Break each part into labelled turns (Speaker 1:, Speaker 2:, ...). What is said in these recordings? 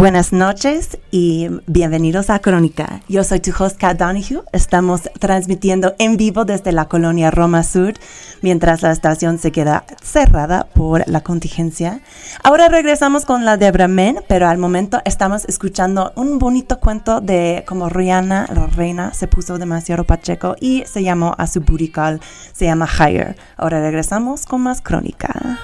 Speaker 1: Buenas noches y bienvenidos a Crónica. Yo soy tu host Kat Donahue. Estamos transmitiendo en vivo desde la colonia Roma Sur mientras la estación se queda cerrada por la contingencia. Ahora regresamos con la Debra Men, pero al momento estamos escuchando un bonito cuento de cómo Rihanna, la reina, se puso demasiado pacheco y se llamó a su burical, se llama Higher. Ahora regresamos con más Crónica.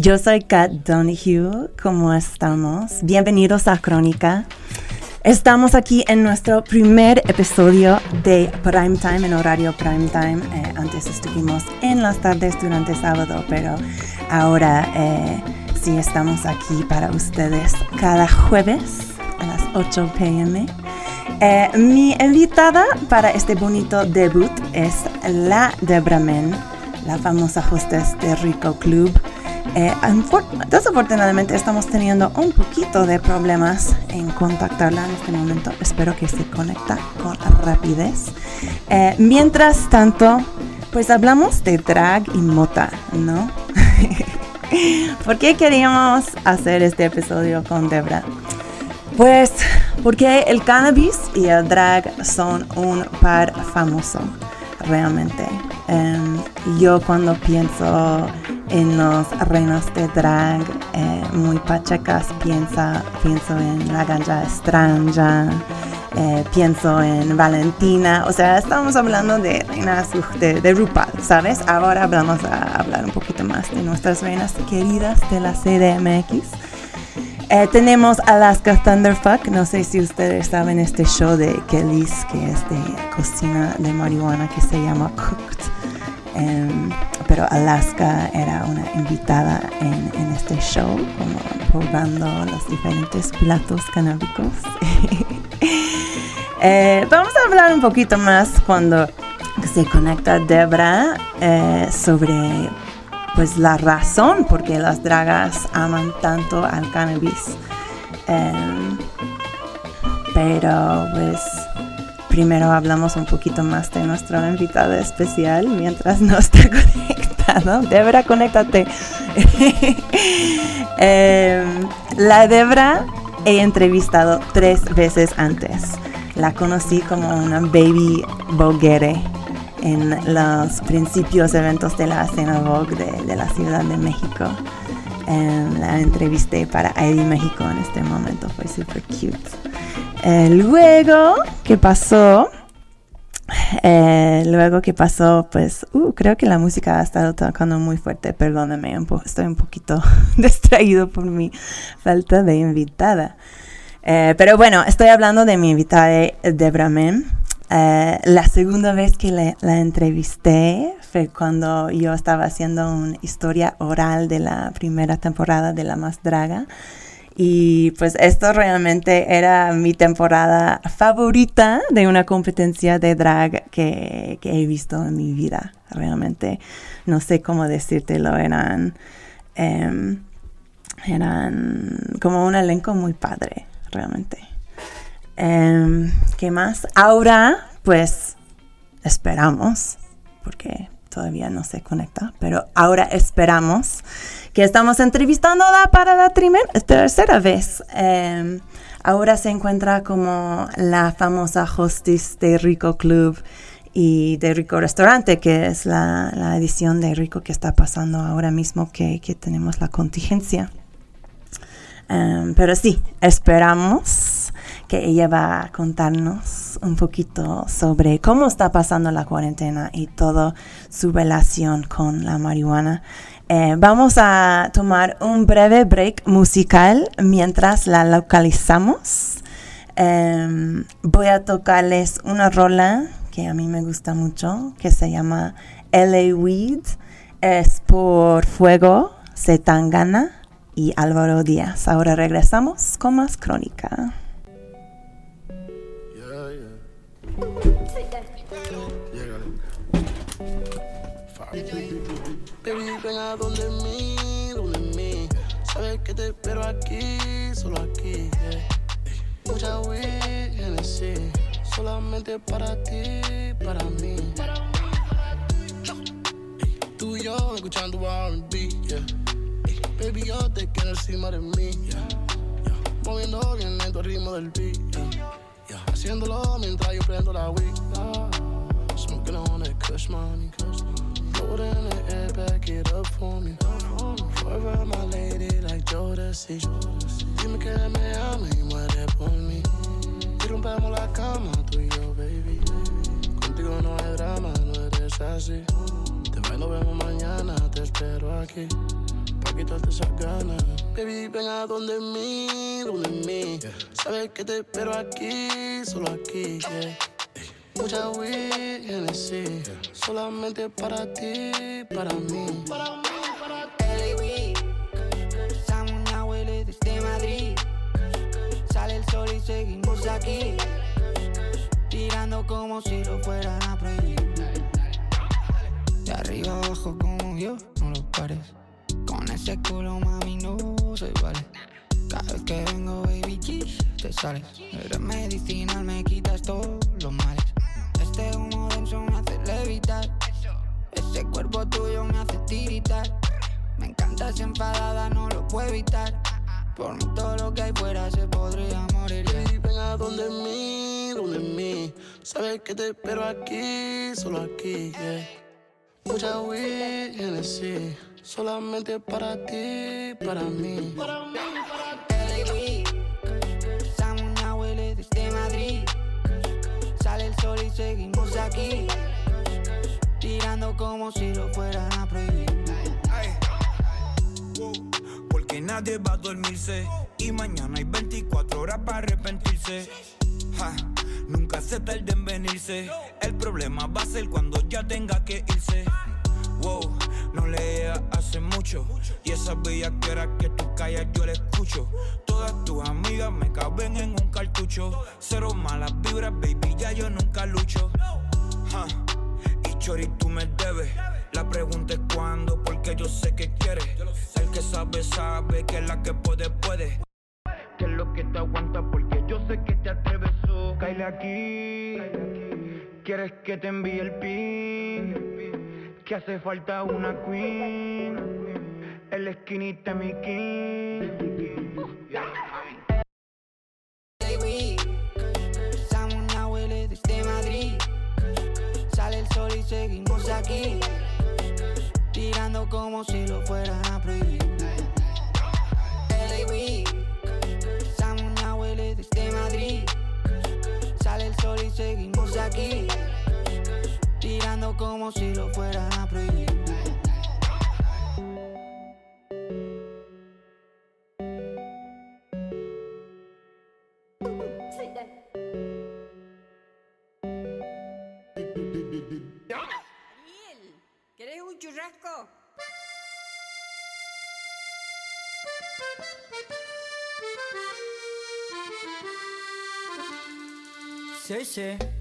Speaker 1: Yo soy Kat Donahue, ¿cómo estamos? Bienvenidos a Crónica. Estamos aquí en nuestro primer episodio de Prime Time, en horario Prime Time. Eh, antes estuvimos en las tardes durante sábado, pero ahora eh, sí estamos aquí para ustedes cada jueves a las 8 pm. Eh, mi invitada para este bonito debut es la Debra Men, la famosa hostess de Rico Club. Eh, desafortunadamente estamos teniendo un poquito de problemas en contactarla en este momento. Espero que se conecta con rapidez. Eh, mientras tanto, pues hablamos de drag y mota, ¿no? ¿Por qué queríamos hacer este episodio con Debra? Pues porque el cannabis y el drag son un par famoso, realmente. Em, yo cuando pienso en los reinos de drag eh, muy pachecas piensa, pienso en la ganja extraña, eh, pienso en Valentina, o sea, estamos hablando de reinas de, de RuPaul, ¿sabes? Ahora vamos a hablar un poquito más de nuestras reinas queridas de la CDMX. Eh, tenemos Alaska Thunderfuck, no sé si ustedes saben este show de Kellys, que es de cocina de marihuana que se llama Cooked. Em, pero Alaska era una invitada en, este show, como probando los diferentes platos canábicos. Eh, vamos a hablar un poquito más cuando se conecta Debra eh, sobre pues la razón por qué las dragas aman tanto al cannabis. Em, pero pues primero hablamos un poquito más de nuestra invitada especial mientras no está conectado. Debra, conéctate. Em, la Debra he entrevistado tres veces antes. La conocí como una baby boguere en los principios eventos de la escena Vogue de, la Ciudad de México. Em, la entrevisté para ID México en este momento, fue super cute. Eh, luego, ¿qué pasó? Eh, luego que pasó, pues, uh, creo que la música ha estado tocando muy fuerte, perdóname, estoy un poquito distraído por mi falta de invitada. Eh, pero bueno, estoy hablando de mi invitada Debra Men. la segunda vez que la entrevisté fue cuando yo estaba haciendo una historia oral de la primera temporada de La Más Draga. Y pues esto realmente era mi temporada favorita de una competencia de drag que, he visto en mi vida. Realmente no sé cómo decírtelo, eran, em, eran como un elenco muy padre, realmente. Em, ¿Qué más? Ahora, pues esperamos, porque todavía no se conecta, pero ahora esperamos que estamos entrevistándola para la tercera vez. Em, ahora se encuentra como la famosa hostess de Rico Club y de Rico Restaurante, que es la, edición de Rico que está pasando ahora mismo que, tenemos la contingencia. Em, pero sí, esperamos que ella va a contarnos un poquito sobre cómo está pasando la cuarentena y toda su relación con la marihuana. Eh, vamos a tomar un breve break musical mientras la localizamos. Em, voy a tocarles una rola que a mí me gusta mucho, que se llama LA Weed. Es por Fuego, Setangana y Álvaro Díaz. Ahora regresamos con más crónica.
Speaker 2: Baby, ven a donde mí, donde mí. Sabes que te espero aquí, solo aquí. Mucha weed, Genesis. Solamente para ti, para mí. Tú y yo escuchando RB, yeah. Baby, yo te quiero encima de mí, yeah. Moviendo bien lento el ritmo del beat. Haciéndolo mientras yo prendo la weed. Smoking on that kush money. Hold in the air, back it up for me. Forever my lady like Jodeci. Dime que me ama y muere por mí. Y rompemos la cama, tú y yo, baby. Contigo no hay drama, no eres así. Te bailo, vemos mañana, te espero aquí. Pa' quitarte esas ganas. Baby, ven a donde mí, donde mí. Sabes que te espero aquí, solo aquí, yeah. Mucha weed, Genesis. Solamente para ti, para mí. Para mí, para ti.
Speaker 3: LA una huele desde Madrid. Sale el sol y seguimos aquí. Tirando como si lo fueran a prohibir. De arriba abajo como yo, no lo pares. Con ese culo, mami, no se vale. Cada vez que vengo, baby G, te sales. Eres medicinal, me quitas todos los males. Este humo denso me hace levitar. Ese cuerpo tuyo me hace tiritar. Me encanta esa enfadada, no lo puedo evitar. Por mí todo lo que hay fuera se podría morir.
Speaker 2: Y ven a donde mí, donde mí. Sabes que te espero aquí, solo aquí, yeah. Mucha weed, Genesis. Solamente para ti, para mí. Para mí, para ti.
Speaker 3: Esa huele desde Madrid. Sale el sol y seguimos aquí. Tirando como si lo fueran a prohibir.
Speaker 4: Porque nadie va a dormirse. Y mañana hay 24 horas para arrepentirse. Ja, nunca se tarde en venirse. El problema va a ser cuando ya tenga que irse. Wow, no leía hace mucho. Y esa bella que tú callas, yo la escucho. Todas tus amigas me caben en un cartucho. Cero malas vibras, baby, ya yo nunca lucho. Y Chori, tú me debes. La pregunta es cuándo, porque yo sé que quieres. El que sabe, sabe que la que puede, puede. Que es lo que te aguanta, porque yo sé que te atreves. So, Cáele aquí. ¿Quieres que te envíe el pin? Que hace falta una queen. El esquinita mi king.
Speaker 3: Esa una huele desde Madrid. Sale el sol y seguimos aquí. Tirando como si lo fueran a prohibir. Esa una huele desde Madrid. Sale el sol y seguimos aquí. Tirando como si lo fueran a prohibir.
Speaker 5: ¿Quieres un churrasco?
Speaker 4: Sí, sí.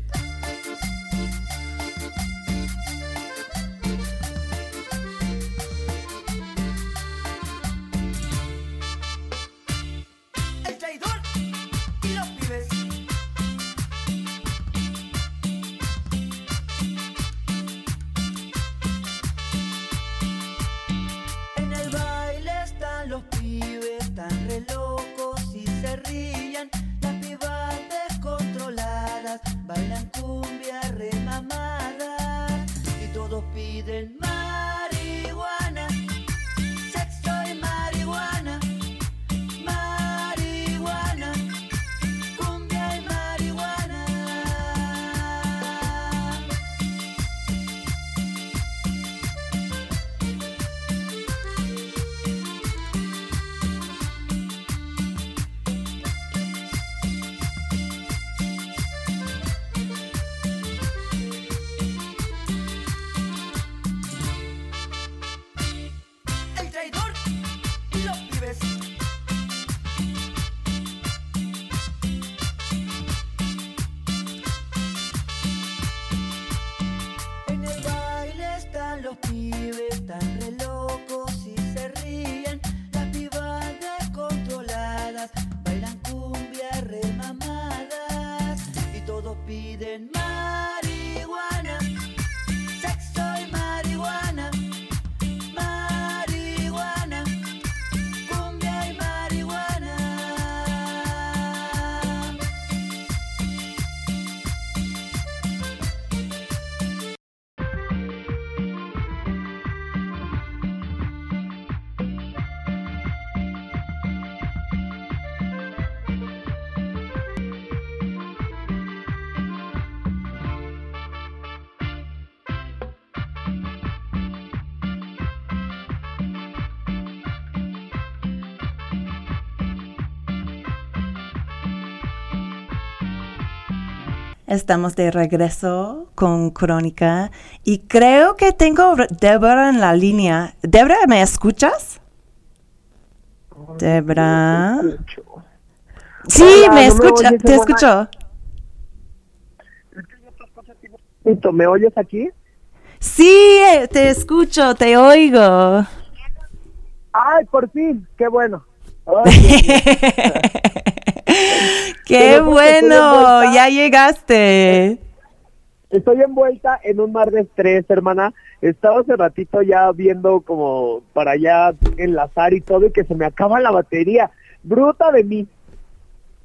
Speaker 1: Estamos de regreso con Crónica y creo que tengo Débora en la línea. Débora, ¿me escuchas? Débora. Sí,
Speaker 6: Hola,
Speaker 1: me
Speaker 6: ¿no me
Speaker 1: escucha,
Speaker 6: oyes,
Speaker 1: te escucho.
Speaker 6: ¿Me oyes aquí?
Speaker 1: Sí, eh, te escucho, te oigo.
Speaker 6: ¡Ay, por fin! ¡Qué bueno! Ay,
Speaker 1: Qué bueno, ya llegaste.
Speaker 6: estoy envuelta en un mar de estrés, hermana. Estaba hace ratito ya viendo como para allá enlazar y todo y que se me acaba la batería. Bruta de mí.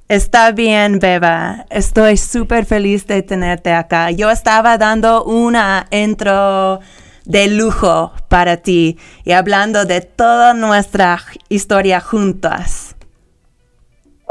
Speaker 1: Está bien, Beba. Estoy súper feliz de tenerte acá. Yo estaba dando una intro de lujo para ti y hablando de toda nuestra historia juntas.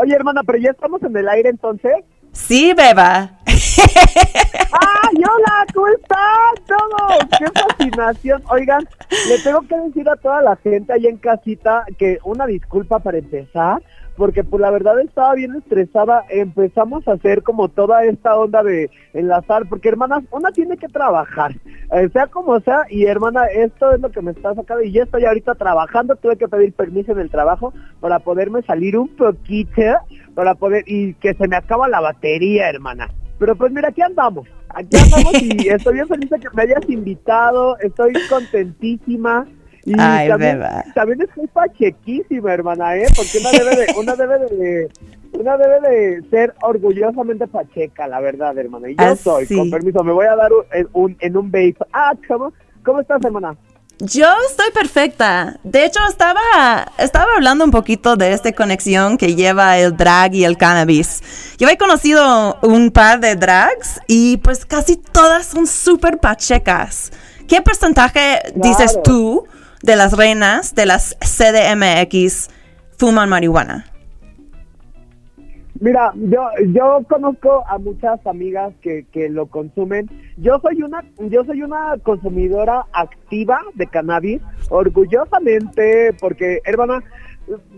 Speaker 6: Oye, hermana, pero ya estamos en el aire entonces.
Speaker 1: Sí, Beba.
Speaker 6: ¡Ay, hola! ¿Cómo están todos? ¡Qué fascinación! Oigan, le tengo que decir a toda la gente ahí en casita que una disculpa para empezar, porque pues la verdad estaba bien estresada. Empezamos a hacer como toda esta onda de enlazar, porque hermanas, una tiene que trabajar, eh, sea como sea, y hermana, esto es lo que me está sacando, y yo estoy ahorita trabajando, tuve que pedir permiso en el trabajo para poderme salir un poquito, para poder, y que se me acaba la batería, hermana. Pero pues mira, aquí andamos, aquí andamos y estoy bien feliz de que me hayas invitado, estoy contentísima. Y
Speaker 1: Ay,
Speaker 6: también,
Speaker 1: beba.
Speaker 6: también estoy pachequísima, hermana, ¿eh? Porque una debe de, una debe de, una debe de ser orgullosamente pacheca, la verdad, hermana. Y yo
Speaker 1: Ah,
Speaker 6: soy, con permiso, me voy a dar un, en un, en un vape. Ah, ¿cómo? ¿Cómo estás, hermana?
Speaker 1: Yo estoy perfecta. De hecho, estaba, estaba hablando un poquito de esta conexión que lleva el drag y el cannabis. Yo he conocido un par de drags y pues casi todas son súper pachecas. ¿Qué porcentaje dices tú de las reinas de las CDMX fuman marihuana?
Speaker 6: Mira, yo, yo conozco a muchas amigas que, que lo consumen. Yo soy una, yo soy una consumidora activa de cannabis, orgullosamente, porque, hermana,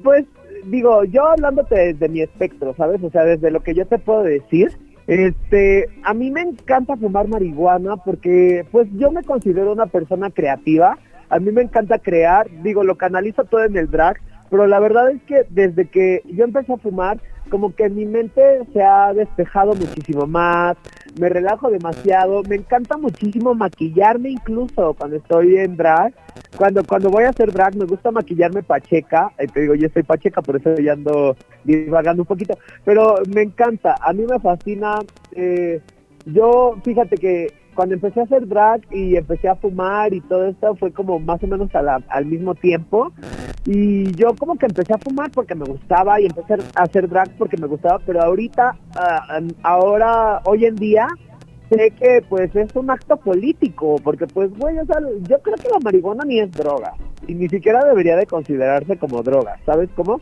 Speaker 6: pues digo, yo hablándote desde mi espectro, ¿sabes? O sea, desde lo que yo te puedo decir, este, a mí me encanta fumar marihuana porque, pues, yo me considero una persona creativa. A mí me encanta crear, digo, lo canalizo todo en el drag, pero la verdad es que desde que yo empecé a fumar, como que mi mente se ha despejado muchísimo más, me relajo demasiado, me encanta muchísimo maquillarme incluso cuando estoy en drag, cuando cuando voy a hacer drag me gusta maquillarme pacheca, eh, te digo yo soy pacheca, por eso ya ando divagando un poquito, pero me encanta, a mí me fascina, eh, yo fíjate que cuando empecé a hacer drag y empecé a fumar y todo esto fue como más o menos a al mismo tiempo y yo como que empecé a fumar porque me gustaba y empecé a hacer drag porque me gustaba, pero ahorita, ah, ahora, hoy en día, sé que pues es un acto político, porque pues güey, o sea, yo creo que la marihuana ni es droga y ni siquiera debería de considerarse como droga, ¿sabes cómo?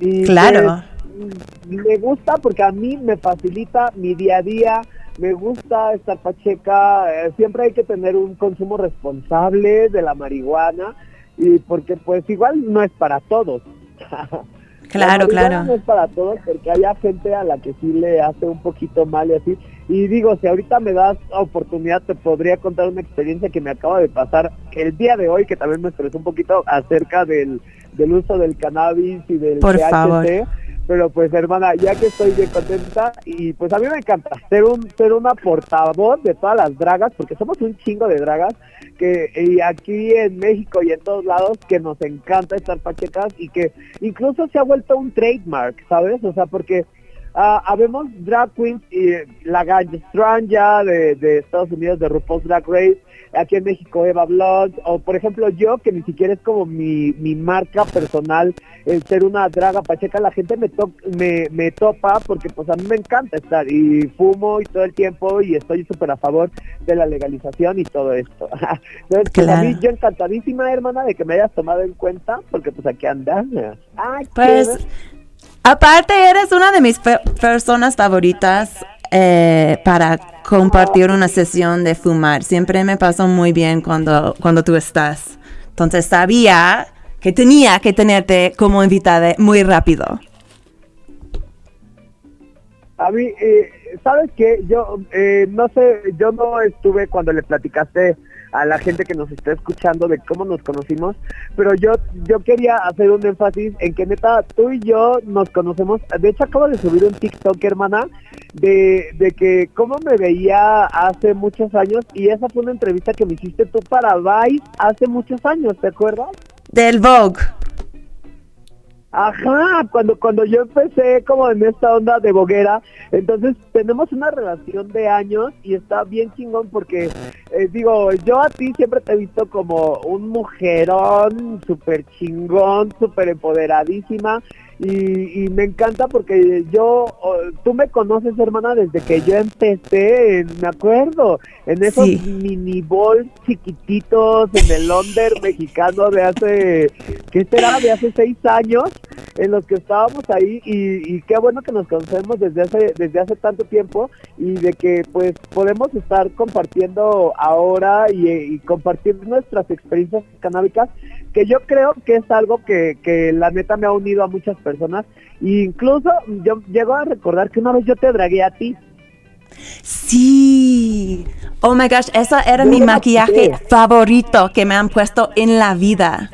Speaker 6: Y,
Speaker 1: Claro.
Speaker 6: pues, me gusta porque a mí me facilita mi día a día, me gusta estar pacheca, eh, siempre hay que tener un consumo responsable de la marihuana y porque pues igual no es para todos.
Speaker 1: Claro, claro.
Speaker 6: No es para todos porque hay gente a la que sí le hace un poquito mal y así. Y digo, si ahorita me das oportunidad, te podría contar una experiencia que me acaba de pasar el día de hoy, que también me estresó un poquito acerca del, del uso del cannabis y del
Speaker 1: Por
Speaker 6: THC.
Speaker 1: favor.
Speaker 6: Pero pues hermana, ya que estoy bien contenta y pues a mí me encanta ser un ser una portavoz de todas las dragas, porque somos un chingo de dragas que y aquí en México y en todos lados que nos encanta estar pachecas y que incluso se ha vuelto un trademark, ¿sabes? O sea, porque ah, habemos drag queens y la Stranja de, de Estados Unidos de RuPaul's Drag Race, aquí en México Eva Blood, o por ejemplo yo, que ni siquiera es como mi, mi marca personal el ser una draga pacheca, la gente me, to me, me topa porque pues a mí me encanta estar y fumo y todo el tiempo y estoy súper a favor de la legalización y todo esto. Entonces, pues, a mí
Speaker 1: Claro.
Speaker 6: yo encantadísima, hermana, de que me hayas tomado en cuenta porque pues aquí andas. Ay,
Speaker 1: Pues, aparte eres una de mis personas favoritas eh, para compartir una sesión de fumar. Siempre me pasó muy bien cuando, cuando tú estás. Entonces sabía que tenía que tenerte como invitada muy rápido.
Speaker 6: A mí, eh, ¿sabes qué? Yo, eh, no sé, yo no estuve cuando le platicaste a la gente que nos está escuchando de cómo nos conocimos, pero yo, yo quería hacer un énfasis en que neta, tú y yo nos conocemos. De hecho, acabo de subir un TikTok, hermana, de, de que cómo me veía hace muchos años y esa fue una entrevista que me hiciste tú para Vice hace muchos años, ¿te acuerdas?
Speaker 1: Del Vogue.
Speaker 6: Ajá, cuando, cuando yo empecé como en esta onda de boguera, entonces tenemos una relación de años y está bien chingón porque, eh, digo, yo a ti siempre te he visto como un mujerón súper chingón, súper empoderadísima y, y me encanta porque yo, tú me conoces hermana desde que yo empecé, en- me acuerdo, en esos
Speaker 1: Sí.
Speaker 6: mini balls chiquititos en el Londres mexicano de hace, ¿qué será? De hace seis años en los que estábamos ahí y, y qué bueno que nos conocemos desde hace desde hace tanto tiempo y de que pues podemos estar compartiendo ahora y, y compartir nuestras experiencias canábicas que yo creo que es algo que, que la neta me ha unido a muchas personas e incluso yo llego a recordar que una vez yo te dragué a ti
Speaker 1: Sí. Oh my gosh, ese era mi maquillaje favorito que me han puesto en la vida.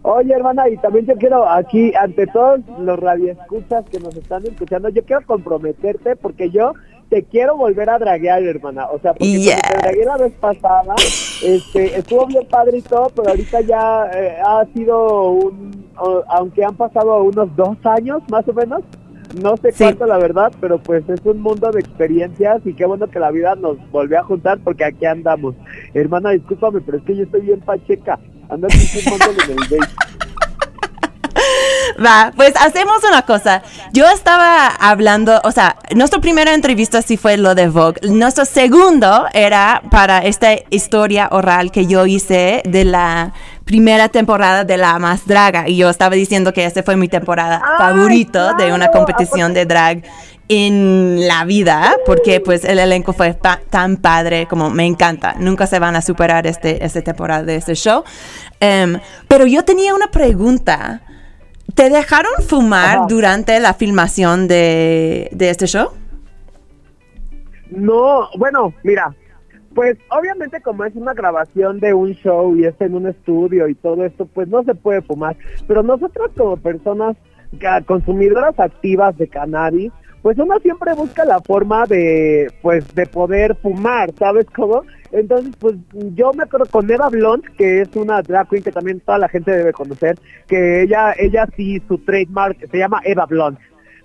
Speaker 6: Oye, hermana, y también yo quiero aquí, ante todos los radioescuchas que nos están escuchando, yo quiero comprometerte porque yo te quiero volver a draguear, hermana. O sea, porque cuando te dragué la vez pasada, este, estuvo bien padre y todo, pero ahorita ya eh, ha sido un, o- aunque han pasado unos dos años más o menos, no sé
Speaker 1: Sí.
Speaker 6: cuánto la verdad, pero pues es un mundo de experiencias y qué bueno que la vida nos volvió a juntar porque aquí andamos. Hermana, discúlpame, pero es que yo estoy bien pacheca. Aquí filmándole en el date.
Speaker 1: Va, pues hacemos una cosa. Yo estaba hablando, o sea, nuestra primera entrevista sí fue lo de Vogue. Nuestro segundo era para esta historia oral que yo hice de la primera temporada de La Más Draga. Y yo estaba diciendo que esa fue mi temporada
Speaker 6: ¡Ay,
Speaker 1: favorito de una competición de drag en la vida, porque pues el elenco fue pa- tan padre como me encanta. Nunca se van a superar este, esta temporada de este show. Em, pero yo tenía una pregunta. ¿Te dejaron fumar
Speaker 6: Ajá.
Speaker 1: durante la filmación de, de este show?
Speaker 6: No, bueno, mira, pues obviamente como es una grabación de un show y es en un estudio y todo esto, pues no se puede fumar. Pero nosotros como personas ca- consumidoras activas de cannabis, pues uno siempre busca la forma de, pues, de poder fumar, ¿sabes cómo? Entonces, pues yo me acuerdo con Eva Blond, que es una drag queen que también toda la gente debe conocer, que ella, ella sí, su trademark se llama Eva Blond.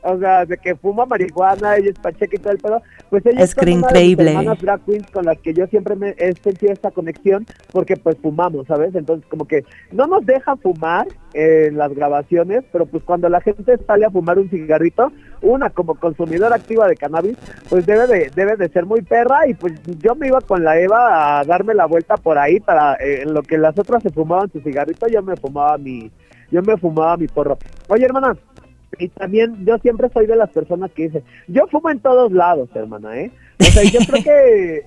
Speaker 6: O sea, de que fuma marihuana, ella es pacheca y todo el pedo. Pues ella
Speaker 1: Es
Speaker 6: con una de
Speaker 1: increíble.
Speaker 6: hermanas drag queens con las que yo siempre me he sentido esta conexión porque pues fumamos, ¿sabes? Entonces como que no nos deja fumar en las grabaciones, pero pues cuando la gente sale a fumar un cigarrito, una como consumidora activa de cannabis, pues debe de, debe de ser muy perra y pues yo me iba con la Eva a darme la vuelta por ahí para eh, en lo que las otras se fumaban su cigarrito, yo me fumaba mi, yo me fumaba mi porro. Oye hermana, y también yo siempre soy de las personas que dicen, yo fumo en todos lados, hermana, ¿eh? O sea, yo creo que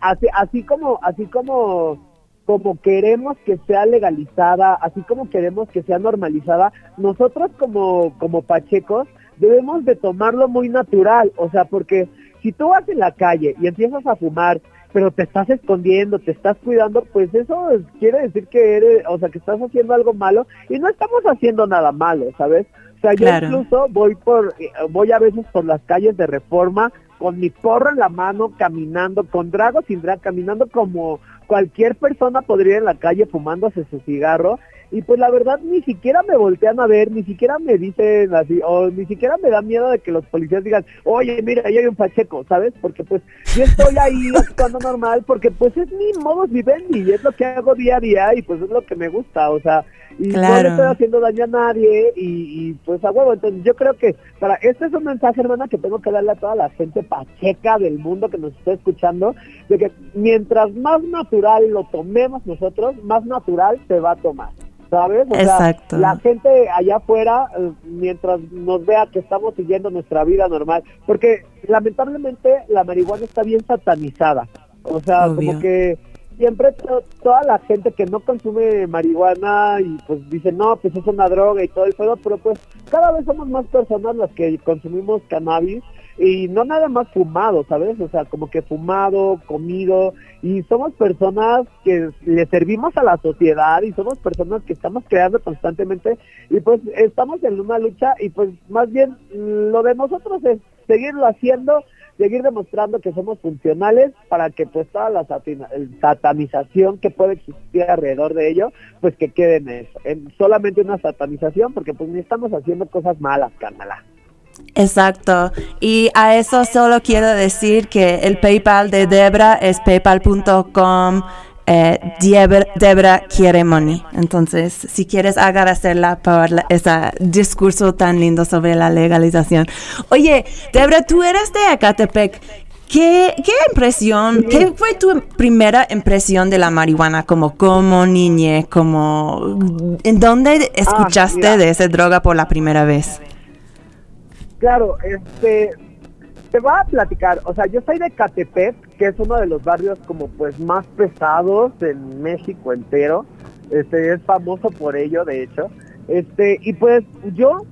Speaker 6: así, así como, así como, como queremos que sea legalizada, así como queremos que sea normalizada, nosotros como, como pachecos debemos de tomarlo muy natural, o sea, porque si tú vas en la calle y empiezas a fumar, pero te estás escondiendo, te estás cuidando, pues eso es- quiere decir que eres, o sea, que estás haciendo algo malo y no estamos haciendo nada malo, ¿sabes? O sea, yo incluso voy por, eh, voy a veces por las calles de Reforma con mi porro en la mano, caminando, con drag o sin drag, caminando como cualquier persona podría ir en la calle fumándose su cigarro. Y pues la verdad ni siquiera me voltean a ver, ni siquiera me dicen así, o ni siquiera me da miedo de que los policías digan, oye, mira, ahí hay un pacheco, ¿sabes? Porque pues yo estoy ahí actuando normal, porque pues es mi modus vivendi, y es lo que hago día a día, y pues es lo que me gusta, o sea, y no le estoy haciendo daño a nadie, y, y, pues a huevo, entonces yo creo que para este es un mensaje, hermana, que tengo que darle a toda la gente pacheca del mundo que nos está escuchando, de que mientras más natural lo tomemos nosotros, más natural se va a tomar. ¿Sabes? O sea,
Speaker 1: Exacto.
Speaker 6: la gente allá afuera, eh, mientras nos vea que estamos siguiendo nuestra vida normal, porque lamentablemente la marihuana está bien satanizada. O sea,
Speaker 1: Obvio.
Speaker 6: como que siempre to- toda la gente que no consume marihuana y pues dice, no, pues es una droga y todo el pedo, pero pues cada vez somos más personas las que consumimos cannabis y no nada más fumado, ¿sabes? O sea, como que fumado, comido, y somos personas que le servimos a la sociedad y somos personas que estamos creando constantemente y pues estamos en una lucha y pues más bien lo de nosotros es seguirlo haciendo, seguir demostrando que somos funcionales para que pues toda la satanización que puede existir alrededor de ello, pues que quede en eso, en solamente una satanización porque pues ni estamos haciendo cosas malas, Carmela.
Speaker 1: Exacto. Y a eso solo quiero decir que el PayPal de Debra es paypal.com. Eh, Debra, Debra quiere money. Entonces, si quieres agradecerla por la- ese discurso tan lindo sobre la legalización. Oye, Debra, tú eres de Ecatepec. ¿Qué, qué impresión, qué fue tu primera impresión de la marihuana como, como niñe, como, en dónde escuchaste
Speaker 6: mira.
Speaker 1: de esa droga por la primera vez?
Speaker 6: Claro, este, te voy a platicar, o sea, yo soy de Catepec, que es uno de los barrios como pues más pesados en México entero, este, es famoso por ello, de hecho, este, y pues yo,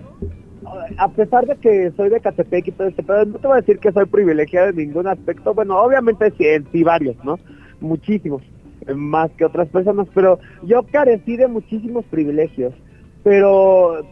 Speaker 6: a pesar de que soy de Catepec y todo este, pero no te voy a decir que soy privilegiado en ningún aspecto, bueno, obviamente sí, sí varios, ¿no? Muchísimos, más que otras personas, pero yo carecí de muchísimos privilegios, pero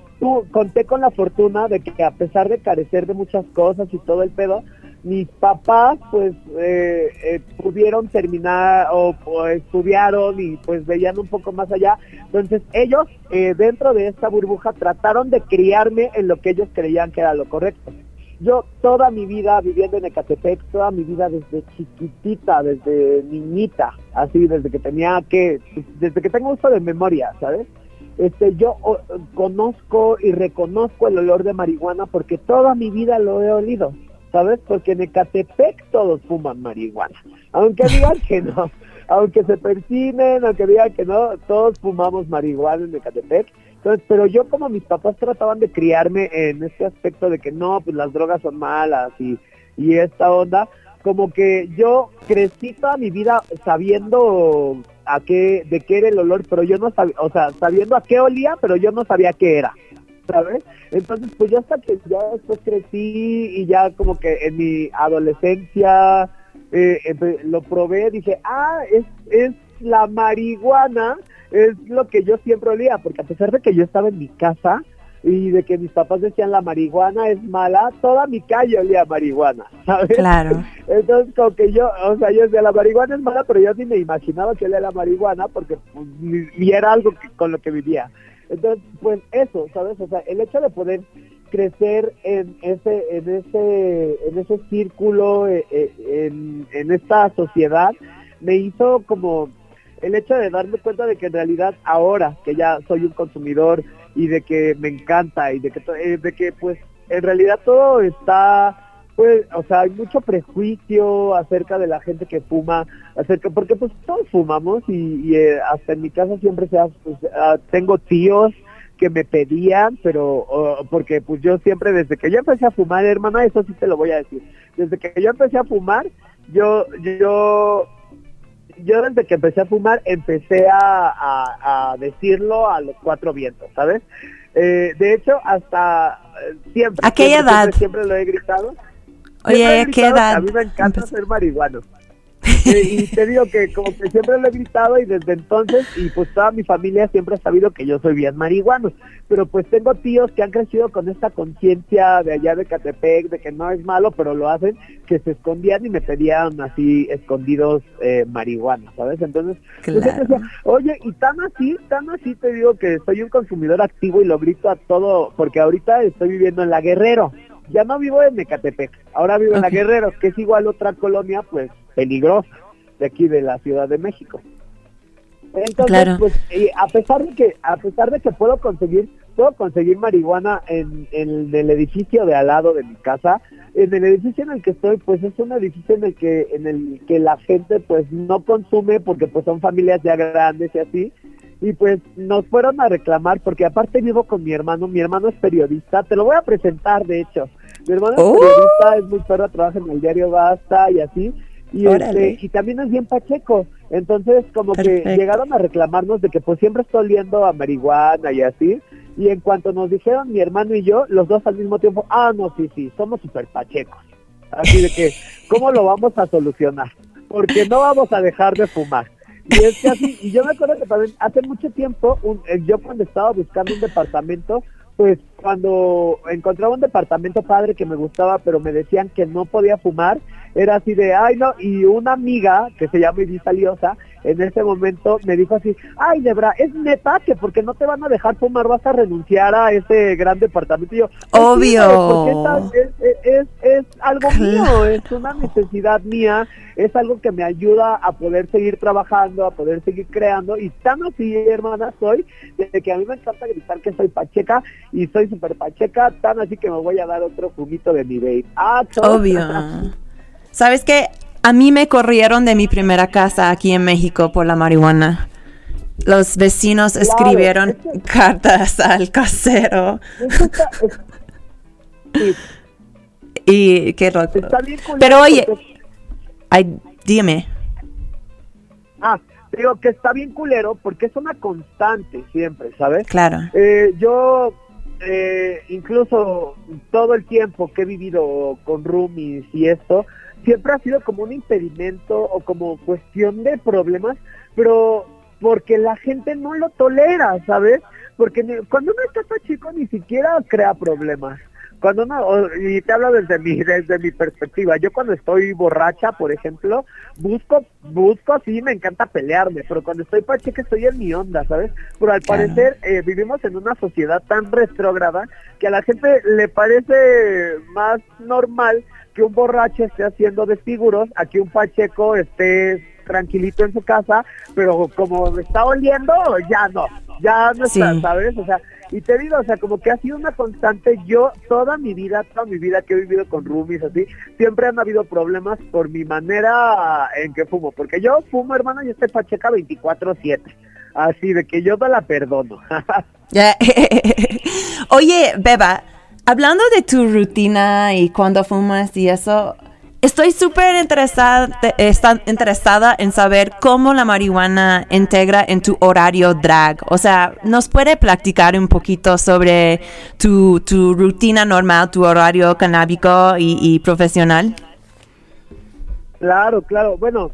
Speaker 6: conté con la fortuna de que a pesar de carecer de muchas cosas y todo el pedo, mis papás pues eh, eh, pudieron terminar o, o estudiaron y pues veían un poco más allá. Entonces ellos eh, dentro de esta burbuja trataron de criarme en lo que ellos creían que era lo correcto. Yo toda mi vida viviendo en Ecatepec, toda mi vida desde chiquitita, desde niñita, así desde que tenía que, desde que tengo uso de memoria, ¿sabes? Este yo o- conozco y reconozco el olor de marihuana porque toda mi vida lo he olido, ¿sabes? Porque en Ecatepec todos fuman marihuana, aunque digan que no, aunque se persinen, aunque digan que no, todos fumamos marihuana en Ecatepec. Entonces, pero yo como mis papás trataban de criarme en este aspecto de que no, pues las drogas son malas y, y esta onda, como que yo crecí toda mi vida sabiendo a qué, de qué era el olor, pero yo no sabía, o sea, sabiendo a qué olía, pero yo no sabía qué era, ¿sabes? Entonces, pues yo hasta que ya después crecí y ya como que en mi adolescencia eh, empe- lo probé, dije, ah, es, es la marihuana, es lo que yo siempre olía, porque a pesar de que yo estaba en mi casa, y de que mis papás decían la marihuana es mala, toda mi calle olía a marihuana, ¿sabes?
Speaker 1: Claro.
Speaker 6: Entonces, como que yo, o sea, yo decía, la marihuana es mala, pero yo ni me imaginaba que era la marihuana, porque pues, ni, ni era algo que- con lo que vivía. Entonces, pues eso, ¿sabes? O sea, el hecho de poder crecer en ese, en ese, en ese círculo, eh, eh, en, en esta sociedad, me hizo como el hecho de darme cuenta de que en realidad ahora que ya soy un consumidor y de que me encanta y de que eh, de que pues en realidad todo está pues o sea hay mucho prejuicio acerca de la gente que fuma acerca porque pues todos fumamos y, y, eh, hasta en mi casa siempre se ha- pues, ah, tengo tíos que me pedían pero porque pues yo siempre desde que yo empecé a fumar hermana eso sí te lo voy a decir desde que yo empecé a fumar yo yo yo desde que empecé a fumar empecé a, a- a decirlo a los cuatro vientos, ¿sabes? Eh, de hecho, hasta eh, siempre.
Speaker 1: ¿A qué edad?
Speaker 6: Siempre, siempre lo he gritado.
Speaker 1: Oye, ¿a qué edad?
Speaker 6: A mí me encanta
Speaker 1: empezó?
Speaker 6: ser marihuano. Y te digo que como que siempre lo he gritado y desde entonces, y pues toda mi familia siempre ha sabido que yo soy bien marihuano. Pero pues tengo tíos que han crecido con esta conciencia de allá de Catepec, de que no es malo, pero lo hacen, que se escondían y me pedían así escondidos eh, marihuana, ¿sabes? Entonces, pues,
Speaker 1: Claro.
Speaker 6: decía, oye, y tan así, tan así te digo que soy un consumidor activo y lo grito a todo, porque ahorita estoy viviendo en La Guerrero. Ya no vivo en Ecatepec, ahora vivo en La. Guerrero, que es igual otra colonia, pues, peligrosa, de aquí de la Ciudad de México. Entonces,
Speaker 1: Claro.
Speaker 6: pues, y a pesar de que, a pesar de que puedo conseguir, puedo conseguir marihuana en, en el edificio de al lado de mi casa, en el edificio en el que estoy, pues es un edificio en el que, en el que la gente pues no consume porque pues son familias ya grandes y así, y pues nos fueron a reclamar porque aparte vivo con mi hermano, mi hermano es periodista, te lo voy a presentar de hecho, mi hermano
Speaker 1: ¡Oh!
Speaker 6: periodista, es muy perro, trabaja en el diario Basta y así, y, este, y también es bien pacheco, entonces como
Speaker 1: Perfecto.
Speaker 6: que llegaron a reclamarnos de que pues siempre está oliendo a marihuana y así, Y en cuanto nos dijeron mi hermano y yo, los dos al mismo tiempo, ah, no, sí, sí, somos super pachecos. Así de que, ¿cómo lo vamos a solucionar? Porque no vamos a dejar de fumar. Y es que así, y yo me acuerdo que también hace mucho tiempo, un- eh, yo cuando estaba buscando un departamento, pues cuando encontraba un departamento padre que me gustaba, pero me decían que no podía fumar, era así de, ay no, y una amiga que se llama Elisa Liosa, en ese momento me dijo así, ay Debra, es neta que porque no te van a dejar fumar vas a renunciar a ese gran departamento. Y yo, "Pues sí,
Speaker 1: Obvio.
Speaker 6: es, es, es, es algo mío, es una necesidad mía, es algo que me ayuda a poder seguir trabajando, a poder seguir creando, y tan así, hermana, soy, de que a mí me encanta gritar que soy pacheca, y soy súper pacheca, tan así que me voy a dar otro fumito de mi babe. Ah.
Speaker 1: Obvio. ¿Sabes qué? A mí me corrieron de mi primera casa aquí en México por la marihuana. Los vecinos
Speaker 6: Claro,
Speaker 1: escribieron cartas al casero
Speaker 6: Eso está, es- sí,
Speaker 1: y qué loco. Pero oye,
Speaker 6: porque-
Speaker 1: ay, dime.
Speaker 6: ah, digo que está bien culero porque es una constante siempre, ¿sabes?
Speaker 1: Claro.
Speaker 6: Eh, yo, eh, incluso todo el tiempo que he vivido con roomies y esto, siempre ha sido como un impedimento o como cuestión de problemas, pero porque la gente no lo tolera, ¿sabes? Porque cuando uno está tan chico ni siquiera crea problemas. Cuando uno, y te hablo desde mi, desde mi perspectiva, yo cuando estoy borracha, por ejemplo, busco, busco sí, me encanta pelearme, pero cuando estoy pacheca estoy en mi onda, ¿sabes? Pero al
Speaker 1: Claro.
Speaker 6: parecer eh, vivimos en una sociedad tan retrógrada que a la gente le parece más normal que un borracho esté haciendo desfiguros a que un pacheco esté tranquilito en su casa, pero como me está oliendo, ya no, ya no está,
Speaker 1: Sí.
Speaker 6: ¿sabes? O sea, y te digo, o sea, como que ha sido una constante, yo toda mi vida, toda mi vida que he vivido con roomies así, siempre han habido problemas por mi manera en que fumo, porque yo fumo, hermano, y estoy pacheca 24/7, así de que yo no la perdono.
Speaker 1: Oye, Beba, hablando de tu rutina y cuando fumas y eso, estoy súper interesada, en saber cómo la marihuana integra en tu horario drag. O sea, ¿nos puede platicar un poquito sobre tu, tu rutina normal, tu horario canábico y, y profesional?
Speaker 6: Claro, claro. Bueno,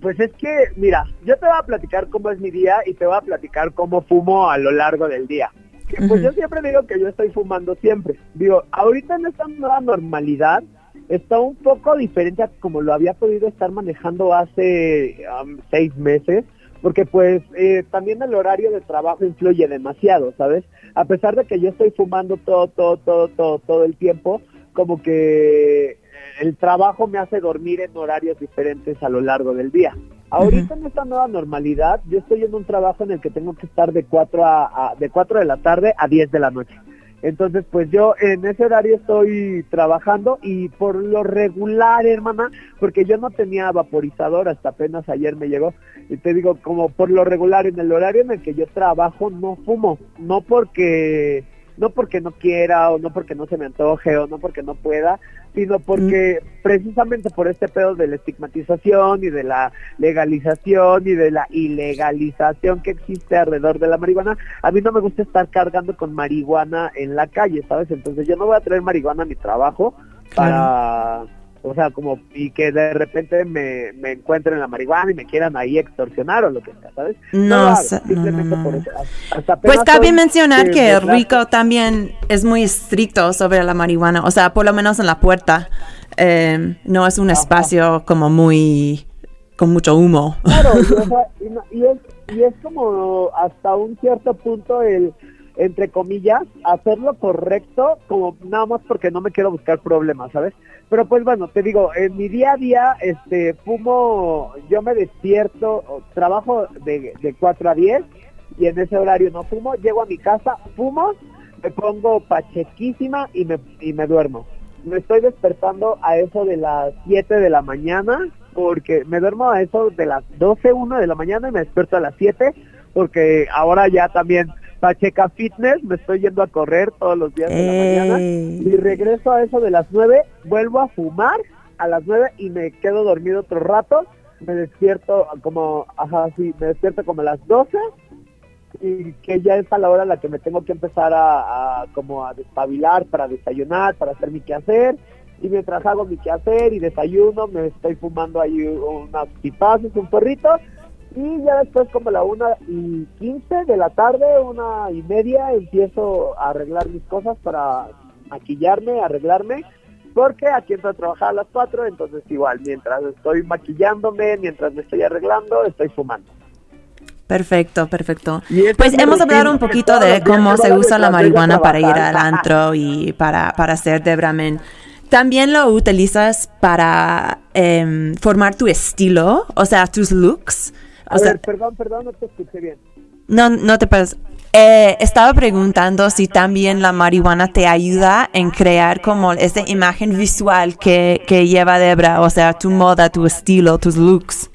Speaker 6: pues es que, mira, yo te voy a platicar cómo es mi día y te voy a platicar cómo fumo a lo largo del día. Que, Pues yo siempre digo que yo estoy fumando siempre. Digo, ahorita en esta nueva normalidad está un poco diferente a como lo había podido estar manejando hace seis meses, porque pues eh, también el horario de trabajo influye demasiado, ¿sabes? A pesar de que yo estoy fumando todo, todo, todo, todo, todo el tiempo, como que el trabajo me hace dormir en horarios diferentes a lo largo del día. Ahorita en esta nueva normalidad, yo estoy en un trabajo en el que tengo que estar de 4 a, a- de 4 de la tarde a 10 de la noche. Entonces, pues yo en ese horario estoy trabajando y por lo regular, hermana, porque yo no tenía vaporizador hasta apenas ayer me llegó. Y te digo, como por lo regular, en el horario en el que yo trabajo no fumo, no porque no porque no quiera o no porque no se me antoje o no porque no pueda, sino porque precisamente por este pedo de la estigmatización y de la legalización y de la ilegalización que existe alrededor de la marihuana, a mí no me gusta estar cargando con marihuana en la calle, ¿sabes? Entonces yo no voy a traer marihuana a mi trabajo para, o sea, como, y que de repente me, me encuentren la marihuana y me quieran ahí extorsionar o lo que sea, ¿sabes?
Speaker 1: No, no,
Speaker 6: simplemente
Speaker 1: no,
Speaker 6: por eso. Hasta
Speaker 1: Pues cabe
Speaker 6: soy
Speaker 1: mencionar que. Rico también es muy estricto sobre la marihuana, o sea, por lo menos en la puerta. eh, no es un espacio como muy con mucho humo.
Speaker 6: Claro, y, o sea, y y es, y es como hasta un cierto punto el, entre comillas, hacer lo correcto, como nada más porque no me quiero buscar problemas, ¿sabes? Pero pues bueno, te digo, en mi día a día, este, fumo, yo me despierto, trabajo de, de 4 a 10 y en ese horario no fumo, llego a mi casa, fumo, me pongo pachequísima y me, y me duermo. Me estoy despertando a eso de las 7 de la mañana, porque me duermo a eso de las 12, 1 de la mañana y me despierto a las 7, porque ahora ya también Pacheca Fitness, me estoy yendo a correr todos los días de la mañana. Y regreso a eso de las 9, vuelvo a fumar a las 9 y me quedo dormido otro rato, me despierto como, ajá, sí, me despierto como a las 12 y que ya es a la hora a la que me tengo que empezar a, a como a despabilar para desayunar, para hacer mi quehacer. Y mientras hago mi quehacer y desayuno me estoy fumando ahí unas pipaces, un perrito y ya después como la una y quince de la tarde, una y media, empiezo a arreglar mis cosas para maquillarme, arreglarme, porque aquí entro a trabajar a las cuatro, entonces igual, mientras estoy maquillándome, mientras me estoy arreglando, estoy fumando.
Speaker 1: Perfecto, perfecto.
Speaker 6: Y esta
Speaker 1: Pues hemos hablado un poquito de cómo se usa la marihuana para ir al antro y para, para hacer Debramen. ¿También lo utilizas para em, formar tu estilo? O sea, tus looks.
Speaker 6: A
Speaker 1: O sea,
Speaker 6: perdón, perdón, no te escuché bien.
Speaker 1: no, no te puedes. Eh, estaba preguntando si también la marihuana te ayuda en crear como esa imagen visual que, que lleva Debra, o sea, tu moda, tu estilo, tus looks.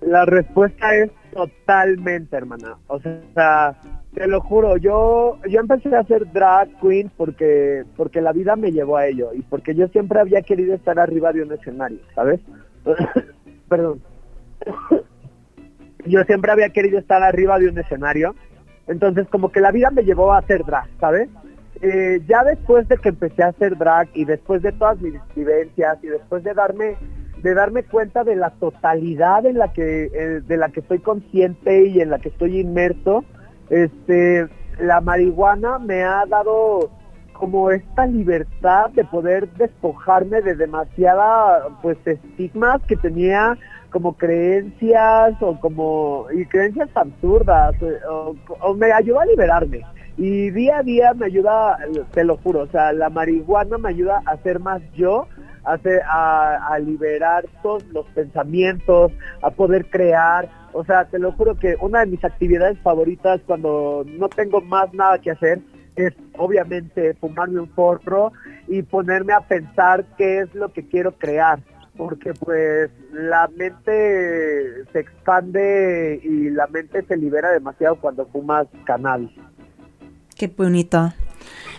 Speaker 6: La respuesta es totalmente, hermana. O sea, te lo juro, yo yo empecé a hacer drag queen porque porque la vida me llevó a ello y porque yo siempre había querido estar arriba de un escenario, ¿sabes? Perdón. yo siempre había querido estar arriba de un escenario, entonces como que la vida me llevó a hacer drag, ¿sabes? Eh, ya después de que empecé a hacer drag y después de todas mis vivencias y después de darme de darme cuenta de la totalidad en la que eh, de la que estoy consciente y en la que estoy inmerso este la marihuana me ha dado como esta libertad de poder despojarme de demasiada pues estigmas que tenía como creencias o como y creencias absurdas eh, o, me ayuda a liberarme y día a día me ayuda te lo juro o sea la marihuana me ayuda a ser más yo a, hacer- a, a liberar todos los pensamientos, a poder crear. O sea, te lo juro que una de mis actividades favoritas cuando no tengo más nada que hacer es obviamente fumarme un forro y ponerme a pensar qué es lo que quiero crear. Porque pues la mente se expande y la mente se libera demasiado cuando fumas cannabis.
Speaker 1: Qué bonito.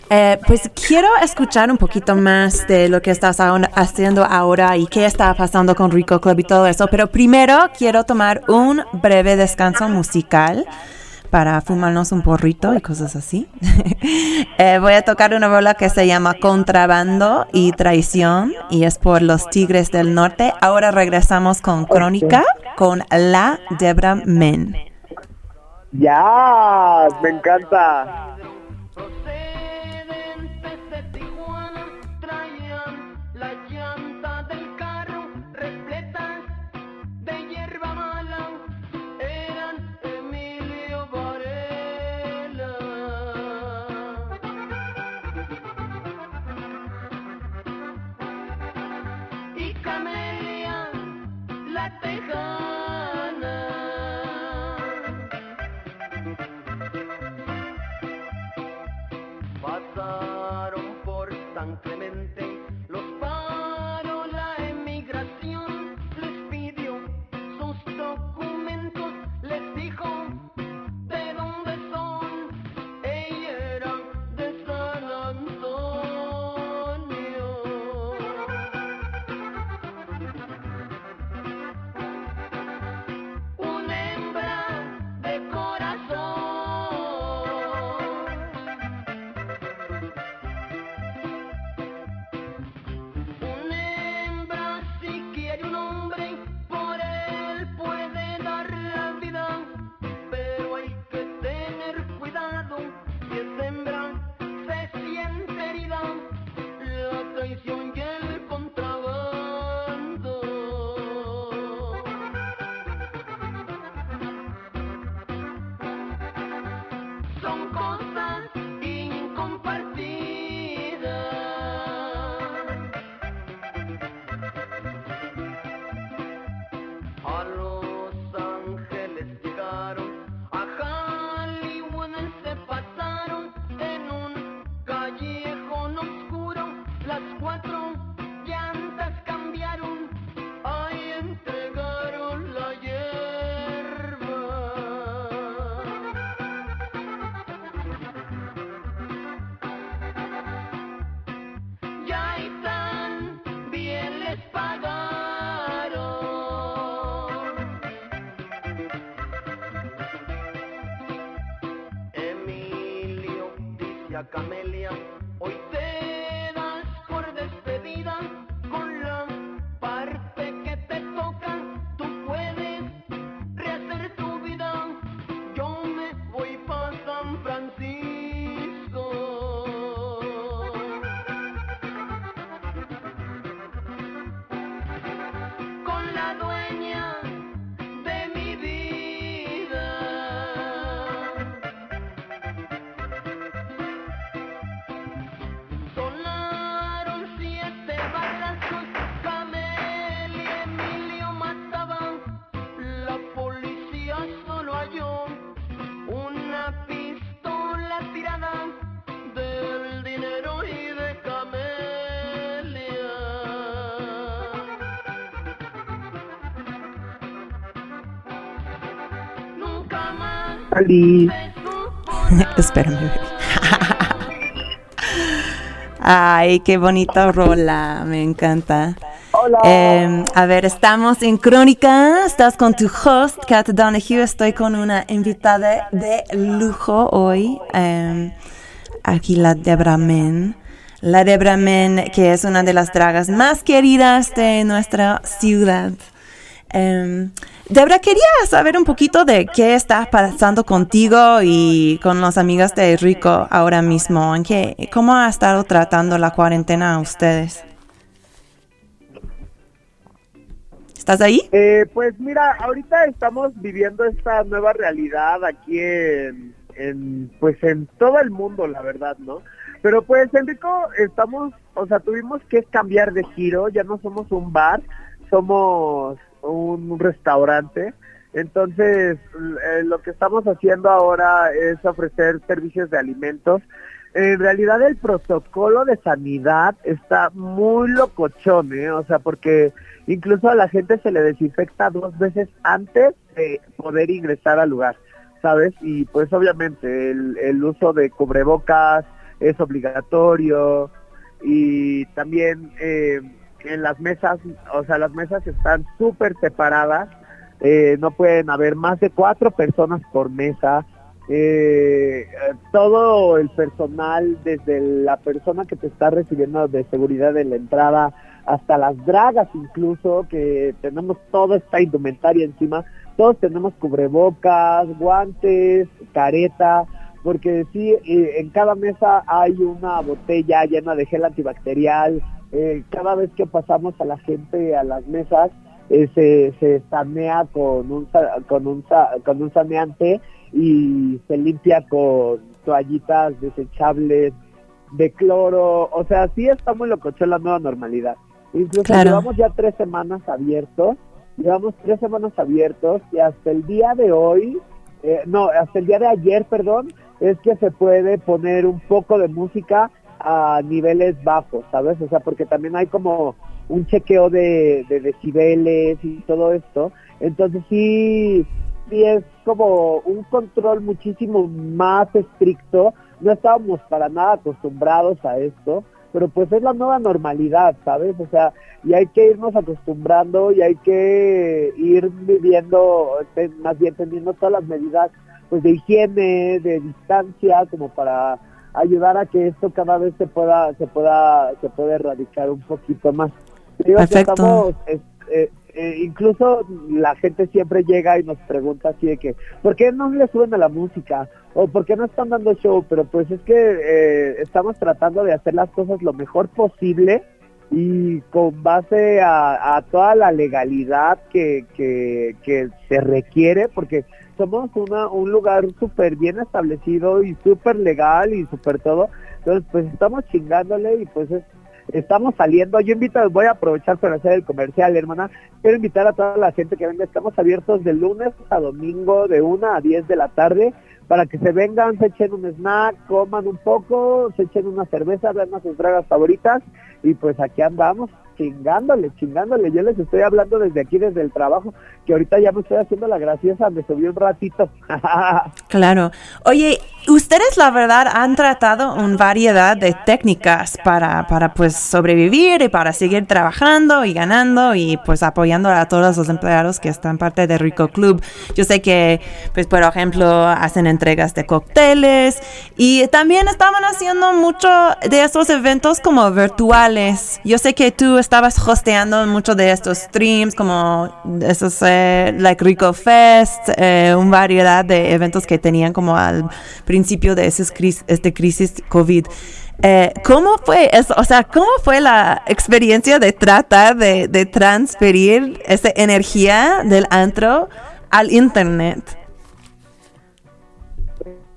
Speaker 1: Eh, pues quiero escuchar un poquito más de lo que estás haciendo ahora y qué está pasando con Rico Club y todo eso, pero primero quiero tomar un breve descanso musical para fumarnos un porrito y cosas así. Eh, voy a tocar una rola que se llama Contrabando y Traición y es por los Tigres del Norte. Ahora regresamos con Crónica con la Debra Men.
Speaker 6: Ya, me encanta.
Speaker 7: camellia.
Speaker 6: Salí.
Speaker 1: Espérame. Ay, qué bonita rola, me encanta.
Speaker 6: Hola.
Speaker 1: Eh, a ver, estamos en Crónica, estás con tu host, Kat Donahue, estoy con una invitada de lujo hoy, eh, aquí la Debra Men. La Debra Men, que es una de las dragas más queridas de nuestra ciudad. Eh, Debra, quería saber un poquito de qué está pasando contigo y con los amigos de Rico ahora mismo. ¿En qué, ¿Cómo ha estado tratando la cuarentena ustedes? ¿Estás ahí?
Speaker 6: Eh, pues mira, ahorita estamos viviendo esta nueva realidad aquí en, en, pues en todo el mundo, la verdad, ¿no? Pero pues Enrico, estamos, o sea, tuvimos que cambiar de giro, ya no somos un bar, somos un restaurante. Entonces, eh, lo que estamos haciendo ahora es ofrecer servicios de alimentos. En realidad el protocolo de sanidad está muy locochón, ¿eh? O sea, porque incluso a la gente se le desinfecta dos veces antes de poder ingresar al lugar, ¿sabes? Y pues obviamente el, el uso de cubrebocas es obligatorio y también eh, en las mesas, o sea, las mesas están súper separadas, eh, no pueden haber más de cuatro personas por mesa, eh, todo el personal, desde la persona que te está recibiendo de seguridad en la entrada, hasta las dragas incluso, que tenemos toda esta indumentaria encima, todos tenemos cubrebocas, guantes, careta, porque sí, eh, en cada mesa hay una botella llena de gel antibacterial, eh, cada vez que pasamos a la gente a las mesas, eh, se, se sanea con un, con, un, con un saneante y se limpia con toallitas desechables de cloro, o sea, sí está muy locochón la nueva normalidad. Incluso
Speaker 1: Claro.
Speaker 6: llevamos ya tres semanas abiertos, llevamos tres semanas abiertos y hasta el día de hoy, eh, no, hasta el día de ayer, perdón, es que se puede poner un poco de música a niveles bajos, ¿sabes? O sea, porque también hay como un chequeo de, de decibeles y todo esto. Entonces sí, sí es como un control muchísimo más estricto. No estábamos para nada acostumbrados a esto, pero pues es la nueva normalidad, ¿sabes? O sea, y hay que irnos acostumbrando y hay que ir viviendo, más bien teniendo todas las medidas pues de higiene, de distancia, como para ayudar a que esto cada vez se pueda, se pueda, se pueda erradicar un poquito más. Digo
Speaker 1: Perfecto.
Speaker 6: estamos, es- eh, eh, incluso la gente siempre llega y nos pregunta así de que, ¿por qué no le suben a la música? O ¿por qué no están dando show? Pero pues es que eh, estamos tratando de hacer las cosas lo mejor posible y con base a, a toda la legalidad que, que, que se requiere, porque somos una, un lugar súper bien establecido y súper legal y súper todo. Entonces, pues estamos chingándole y pues es- estamos saliendo. Yo invito, voy a aprovechar para hacer el comercial, hermana. Quiero invitar a toda la gente que venga. Estamos abiertos de lunes a domingo de 1 a 10 de la tarde para que se vengan, se echen un snack, coman un poco, se echen una cerveza, vean sus dragas favoritas y pues aquí andamos chingándole, chingándole. Yo les estoy hablando desde aquí, desde el trabajo, que ahorita ya me estoy haciendo la graciosa, me subí un ratito.
Speaker 1: Claro. Oye, ustedes la verdad han tratado una variedad de técnicas para, para pues sobrevivir y para seguir trabajando y ganando y pues apoyando a todos los empleados que están parte de Rico Club. Yo sé que, pues por ejemplo, hacen entregas de cócteles y también estaban haciendo mucho de estos eventos como virtuales. Yo sé que tú estabas hosteando muchos de estos streams como esos eh, like Rico Fest, eh, una variedad de eventos que tenían como al principio de ese crisis, este crisis COVID. Eh, ¿Cómo fue eso? O sea, ¿cómo fue la experiencia de tratar de, de transferir esa energía del antro al internet?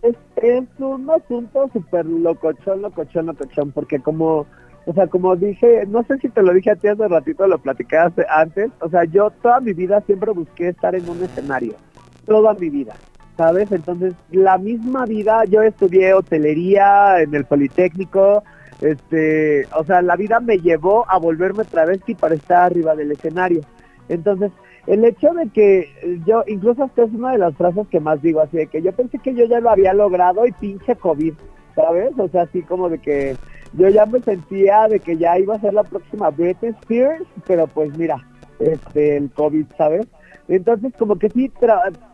Speaker 6: es, es un asunto súper locochón, locochón, locochón, porque como, o sea, como dije, no sé si te lo dije a ti hace ratito, lo platicaste antes, o sea, yo toda mi vida siempre busqué estar en un escenario, toda mi vida, ¿sabes? Entonces, la misma vida, yo estudié hotelería en el Politécnico, este, o sea, la vida me llevó a volverme travesti para estar arriba del escenario. Entonces, el hecho de que yo, incluso esta es una de las frases que más digo, así de que yo pensé que yo ya lo había logrado y pinche COVID, ¿sabes? O sea, así como de que yo ya me sentía de que ya iba a ser la próxima Britney Spears, pero pues mira, este, el COVID, ¿sabes? Entonces, como que sí,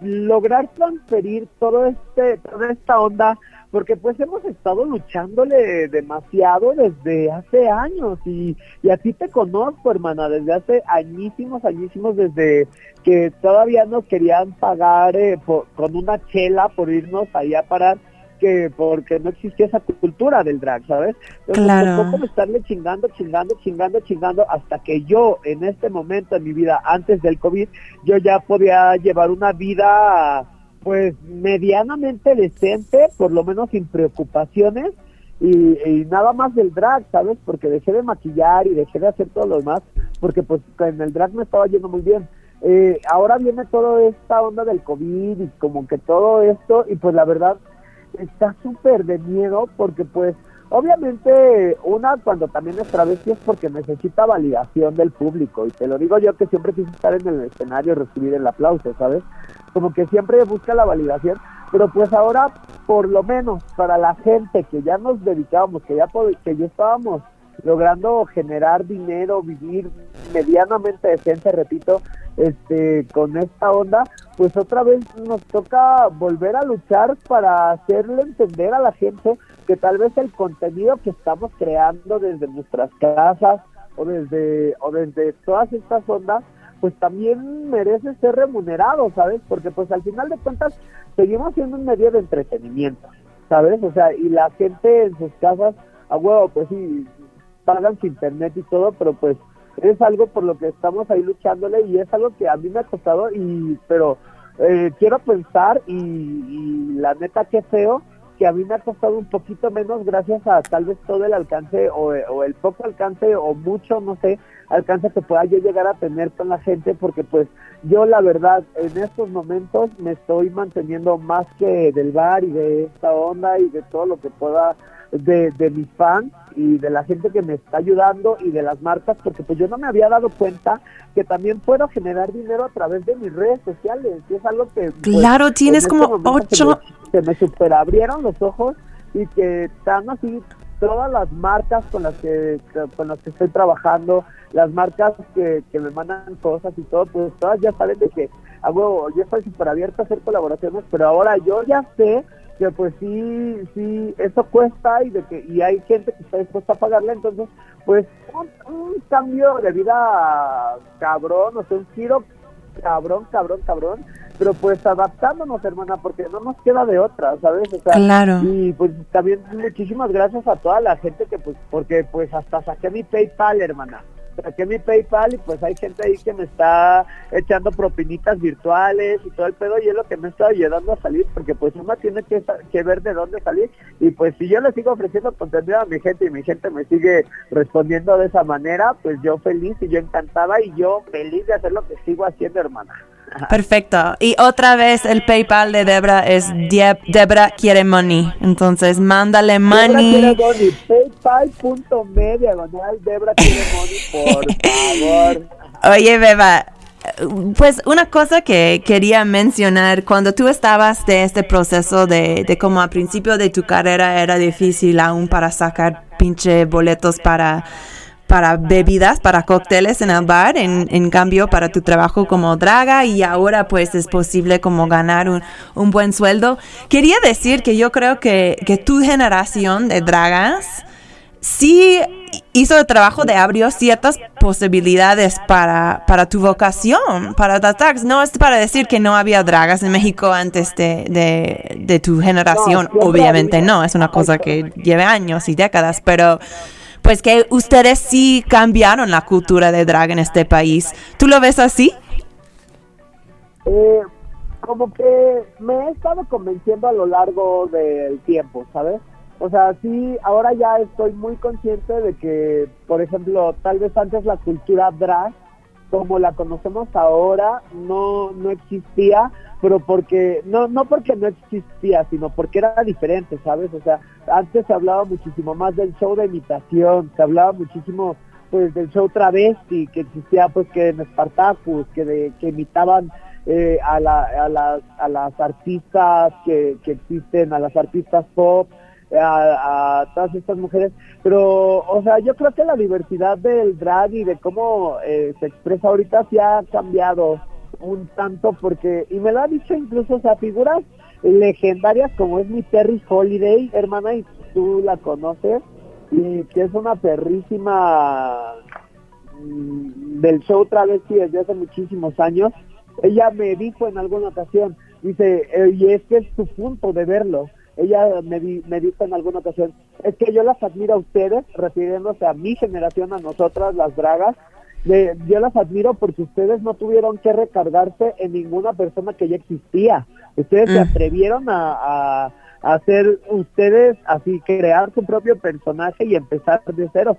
Speaker 6: lograr transferir todo este, toda esta onda, porque pues hemos estado luchándole demasiado desde hace años y, y a ti te conozco, hermana, desde hace añísimos, añísimos, desde que todavía nos querían pagar eh, con una chela por irnos ahí a parar que porque no existía esa cultura del drag, ¿sabes? Entonces,
Speaker 1: Claro.
Speaker 6: tocó como estarle chingando, chingando, chingando, chingando, hasta que yo, en este momento en mi vida, antes del COVID, yo ya podía llevar una vida, pues, medianamente decente, por lo menos sin preocupaciones, y, y nada más del drag, ¿sabes? Porque dejé de maquillar y dejé de hacer todo lo demás, porque pues en el drag me estaba yendo muy bien. Eh, ahora viene toda esta onda del COVID y como que todo esto, y pues la verdad, está súper de miedo porque pues obviamente una cuando también es travesti es porque necesita validación del público y te lo digo yo que siempre quise estar en el escenario y recibir el aplauso, ¿sabes? Como que siempre busca la validación, pero pues ahora por lo menos para la gente que ya nos dedicábamos, que ya, que ya estábamos logrando generar dinero, vivir medianamente decente, repito, este, con esta onda, pues otra vez nos toca volver a luchar para hacerle entender a la gente que tal vez el contenido que estamos creando desde nuestras casas o desde o desde todas estas ondas pues también merece ser remunerado, ¿sabes? Porque pues al final de cuentas seguimos siendo un medio de entretenimiento, ¿sabes? O sea, y la gente en sus casas, a huevo, pues sí, pagan su internet y todo, pero pues es algo por lo que estamos ahí luchándole y es algo que a mí me ha costado y pero eh, quiero pensar y, y la neta qué feo que a mí me ha costado un poquito menos gracias a tal vez todo el alcance o, o el poco alcance o mucho no sé alcance que pueda yo llegar a tener con la gente porque pues yo la verdad en estos momentos me estoy manteniendo más que del bar y de esta onda y de todo lo que pueda de, de mis fans y de la gente que me está ayudando y de las marcas, porque pues yo no me había dado cuenta que también puedo generar dinero a través de mis redes sociales, y es algo que... pues,
Speaker 1: Claro, tienes
Speaker 6: en
Speaker 1: como
Speaker 6: momento
Speaker 1: ocho-
Speaker 6: Se me, superabrieron los ojos y que están así todas las marcas con las que con las que estoy trabajando, las marcas que, que me mandan cosas y todo, pues todas ya saben de que, a huevo, yo estoy súper abierta a hacer colaboraciones, pero ahora yo ya sé que pues sí, sí, eso cuesta y de que y hay gente que está dispuesta a pagarla, entonces pues un, un cambio de vida cabrón, o sea, un giro cabrón, cabrón, cabrón, pero pues adaptándonos, hermana, porque no nos queda de otra, ¿sabes? O sea,
Speaker 1: Claro.
Speaker 6: y pues también muchísimas gracias a toda la gente que pues, porque pues hasta saqué mi PayPal, hermana. Saqué mi PayPal y pues hay gente ahí que me está echando propinitas virtuales y todo el pedo y es lo que me está ayudando a salir porque pues uno tiene que, que ver de dónde salir y pues si yo le sigo ofreciendo contenido a mi gente y mi gente me sigue respondiendo de esa manera, pues yo feliz y yo encantada y yo feliz de hacer lo que sigo haciendo, hermana.
Speaker 1: Perfecto. Y otra vez el PayPal de Debra es Debra quiere money. Entonces mándale money.
Speaker 6: paypal.me diagonal Debra quiere money, por favor.
Speaker 1: Oye, Beba, pues una cosa que quería mencionar, cuando tú estabas de este proceso de, de como al principio de tu carrera era difícil aún para sacar pinche boletos para, para bebidas, para cócteles en el bar, en, en cambio para tu trabajo como draga y ahora pues es posible como ganar un, un buen sueldo. Quería decir que yo creo que, que tu generación de dragas sí hizo el trabajo de abrió ciertas posibilidades para, para tu vocación, para las drags. No es para decir que no había dragas en México antes de, de, de tu generación, obviamente no, es una cosa que lleva años y décadas, pero pues que ustedes sí cambiaron la cultura de drag en este país. ¿Tú lo ves así?
Speaker 6: Eh, como que me he estado convenciendo a lo largo del tiempo, ¿sabes? O sea, sí, ahora ya estoy muy consciente de que, por ejemplo, tal vez antes la cultura drag, como la conocemos ahora, no, no existía, pero porque, no, no porque no existía, sino porque era diferente, ¿sabes? O sea, antes se hablaba muchísimo más del show de imitación, se hablaba muchísimo pues del show travesti que existía pues que en Spartacus, que, de, que imitaban eh, a, la, a, las, a las artistas que, que existen, a las artistas pop, a, a todas estas mujeres, pero, o sea, yo creo que la diversidad del drag y de cómo eh, se expresa ahorita sí ha cambiado un tanto porque, y me lo ha dicho incluso, o sea, figuras legendarias como es mi Terry Holiday, hermana, y tú la conoces, y que es una perrísima mm, del show travesti desde hace muchísimos años. Ella me dijo en alguna ocasión, dice, y es que es tu punto de verlo. Ella me, di- me dijo en alguna ocasión, es que yo las admiro a ustedes, refiriéndose a mi generación, a nosotras, las dragas, de- yo las admiro porque ustedes no tuvieron que recargarse en ninguna persona que ya existía. Ustedes se
Speaker 1: Mm.
Speaker 6: atrevieron a, a- a hacer ustedes así, crear su propio personaje y empezar de cero.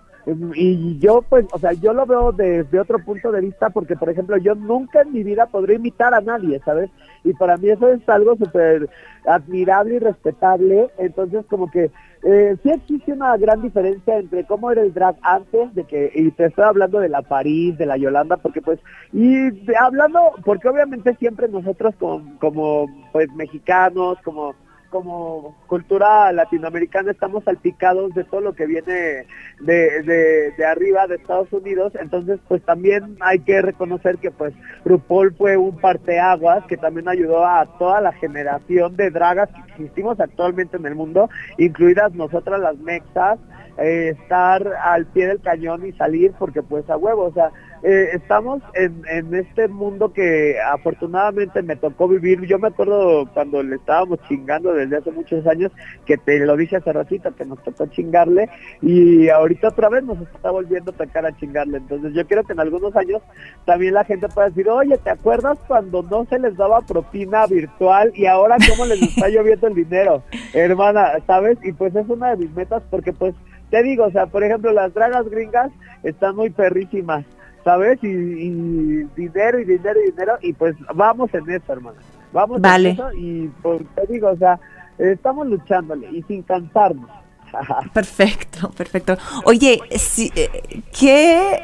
Speaker 6: Y yo, pues, o sea, yo lo veo desde otro punto de vista porque, por ejemplo, yo nunca en mi vida podría imitar a nadie, ¿sabes? Y para mí eso es algo súper admirable y respetable. Entonces, como que eh, sí existe una gran diferencia entre cómo era el drag antes de que, y te estoy hablando de la París, de la Yolanda, porque pues, y hablando, porque obviamente siempre nosotros como, como pues mexicanos, como como cultura latinoamericana estamos salpicados de todo lo que viene de, arriba de Estados Unidos, entonces pues también hay que reconocer que pues RuPaul fue un parteaguas que también ayudó a toda la generación de dragas que existimos actualmente en el mundo, incluidas nosotras las mexas, eh, estar al pie del cañón y salir porque pues a huevo, o sea, eh, estamos en, este mundo que afortunadamente me tocó vivir. Yo me acuerdo cuando le estábamos chingando desde hace muchos años, que te lo dije hace ratito, que nos tocó chingarle y ahorita otra vez nos está volviendo a tocar a chingarle. Entonces yo quiero que en algunos años también la gente pueda decir, oye, ¿te acuerdas cuando no se les daba propina virtual y ahora cómo les está lloviendo el dinero? Hermana, ¿sabes? Y pues es una de mis metas porque pues te digo, o sea, por ejemplo, las dragas gringas están muy perrísimas, ¿sabes? Y, y dinero y dinero y dinero, y pues vamos en eso, hermana. Vamos
Speaker 1: Vale.
Speaker 6: en eso y pues te digo, o sea, estamos luchándole y sin cansarnos.
Speaker 1: Perfecto, perfecto. Oye, si- eh, ¿qué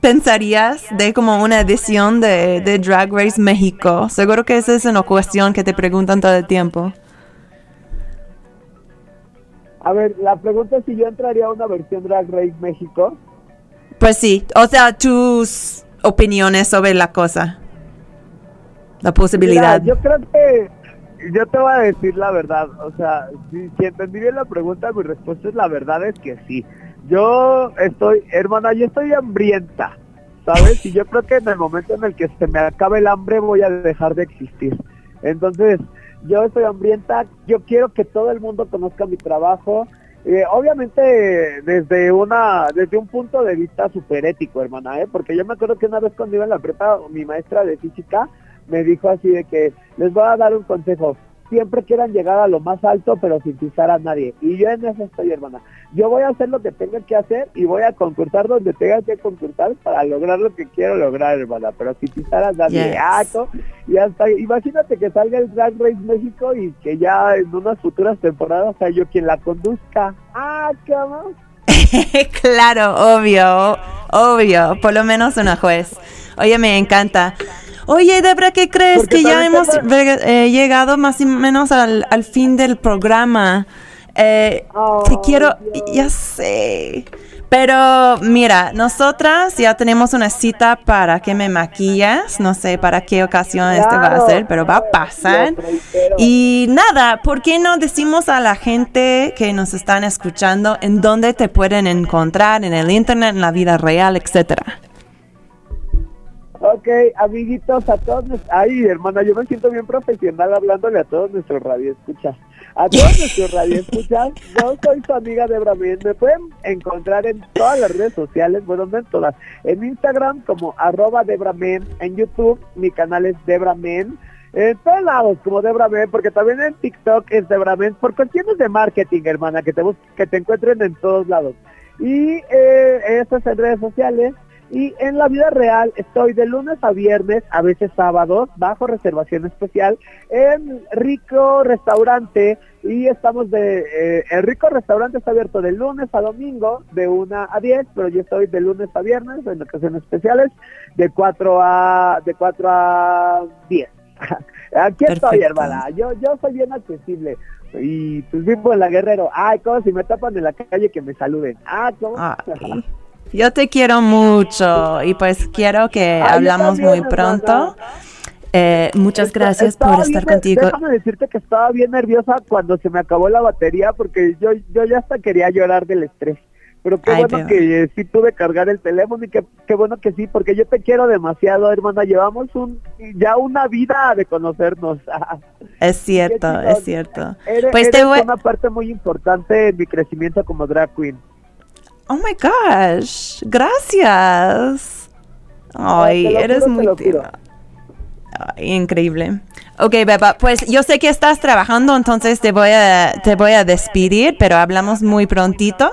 Speaker 1: pensarías de como una edición de, de Drag Race México? Seguro que esa es una cuestión que te preguntan todo el tiempo.
Speaker 6: A ver, la pregunta es si yo entraría a una versión Drag Race México.
Speaker 1: Pues sí, o sea, tus opiniones sobre la cosa. La posibilidad.
Speaker 6: Yo creo que yo te voy a decir la verdad, o sea, si, si entendí bien la pregunta, mi respuesta es la verdad es que sí. Yo estoy, hermana, yo estoy hambrienta, ¿sabes? Y yo creo que en el momento en el que se me acabe el hambre voy a dejar de existir. Entonces, yo estoy hambrienta, yo quiero que todo el mundo conozca mi trabajo. Eh, obviamente desde una desde un punto de vista súper ético, hermana, ¿eh? porque yo me acuerdo que una vez cuando iba en la prepa, mi maestra de física me dijo así de que les voy a dar un consejo, siempre quieran llegar a lo más alto pero sin pisar a nadie. Y yo en eso estoy, hermana. Yo voy a hacer lo que tenga que hacer y voy a concursar donde tenga que concursar para lograr lo que quiero lograr, hermana, pero sin pisar a nadie.
Speaker 1: Yes.
Speaker 6: Ah, y hasta, imagínate que salga el Drag Race México y que ya en unas futuras temporadas sea yo quien la conduzca. Ah, ¿cómo?
Speaker 1: claro, obvio, obvio, por lo menos una juez. Oye, me encanta. Oye, Debra, ¿qué crees?
Speaker 6: Porque
Speaker 1: que ya hemos eh, llegado más o menos al, al fin del programa. Eh, te quiero,
Speaker 6: Dios.
Speaker 1: ya sé. Pero mira, nosotras ya tenemos una cita para que me maquillas. No sé para qué ocasión este va a
Speaker 6: Claro.
Speaker 1: ser, pero va a pasar. Y nada, ¿por qué no decimos a la gente que nos están escuchando en dónde te pueden encontrar en el internet, en la vida real, etcétera?
Speaker 6: Ok, amiguitos, a todos, nues- ay, hermana, yo me siento bien profesional hablándole a todos nuestros radioescuchas. A todos nuestros radioescuchas, yo soy su amiga Debra Men. Me pueden encontrar en todas las redes sociales, bueno, no en todas. En Instagram como arroba Debra Men, en YouTube mi canal es Debra Men. En todos lados como Debra Men, porque también en TikTok es Debra Men, por cuestiones de marketing, hermana, que te, que te encuentren en todos lados. Y eh, estas en redes sociales Y en la vida real estoy de lunes a viernes, a veces sábados, bajo reservación especial, en Rico Restaurante. Y estamos de. eh, el Rico Restaurante está abierto de lunes a domingo, de 1 a 10, pero yo estoy de lunes a viernes, en ocasiones especiales, de 4 a, de 4 a 10. Aquí estoy, hermana. Yo, yo soy bien accesible. Y pues vivo en la Guerrero. Ay, como si me tapan en la calle que me saluden. Ah, ¿cómo?
Speaker 1: Ay, yo te quiero mucho y pues quiero que
Speaker 6: Ay,
Speaker 1: hablamos muy pronto. Eh, muchas gracias
Speaker 6: estaba
Speaker 1: por estar
Speaker 6: bien-
Speaker 1: contigo.
Speaker 6: Déjame decirte que estaba bien nerviosa cuando se me acabó la batería porque yo, yo ya hasta quería llorar del estrés. Pero qué
Speaker 1: Ay,
Speaker 6: bueno que eh, sí pude cargar el teléfono y que, qué bueno que sí, porque yo te quiero demasiado, hermana. Llevamos un ya una vida de conocernos.
Speaker 1: Es cierto, es cierto.
Speaker 6: Eres,
Speaker 1: Pues te voy...
Speaker 6: una parte muy importante en mi crecimiento como drag queen.
Speaker 1: Oh my gosh, gracias. Ay,
Speaker 6: te
Speaker 1: eres
Speaker 6: juro, te
Speaker 1: muy tierna. Ay, increíble. Ok, Beba, pues yo sé que estás trabajando, entonces te voy a, te voy a despedir, pero hablamos muy prontito.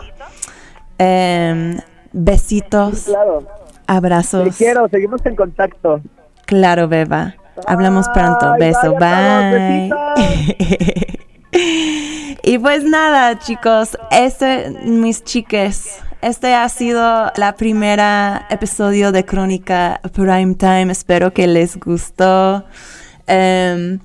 Speaker 1: Em, besitos,
Speaker 6: Claro. Te
Speaker 1: abrazos.
Speaker 6: quiero, seguimos en contacto.
Speaker 1: Claro, Beba. Hablamos pronto. Beso,
Speaker 6: bye
Speaker 1: bye. y pues nada, chicos, este, mis chiques, este ha sido la primera episodio de Crónica Prime Time. Espero que les gustó. Em,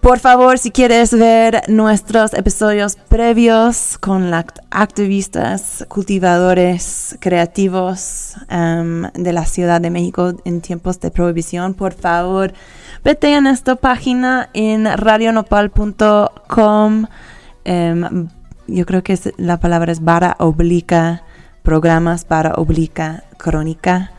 Speaker 1: por favor, si quieres ver nuestros episodios previos con activistas, cultivadores creativos em, de la Ciudad de México en tiempos de prohibición, por favor, vete a nuestra página en radionopal.com. Em, yo creo que la palabra es barra oblica, programas barra oblica, crónica.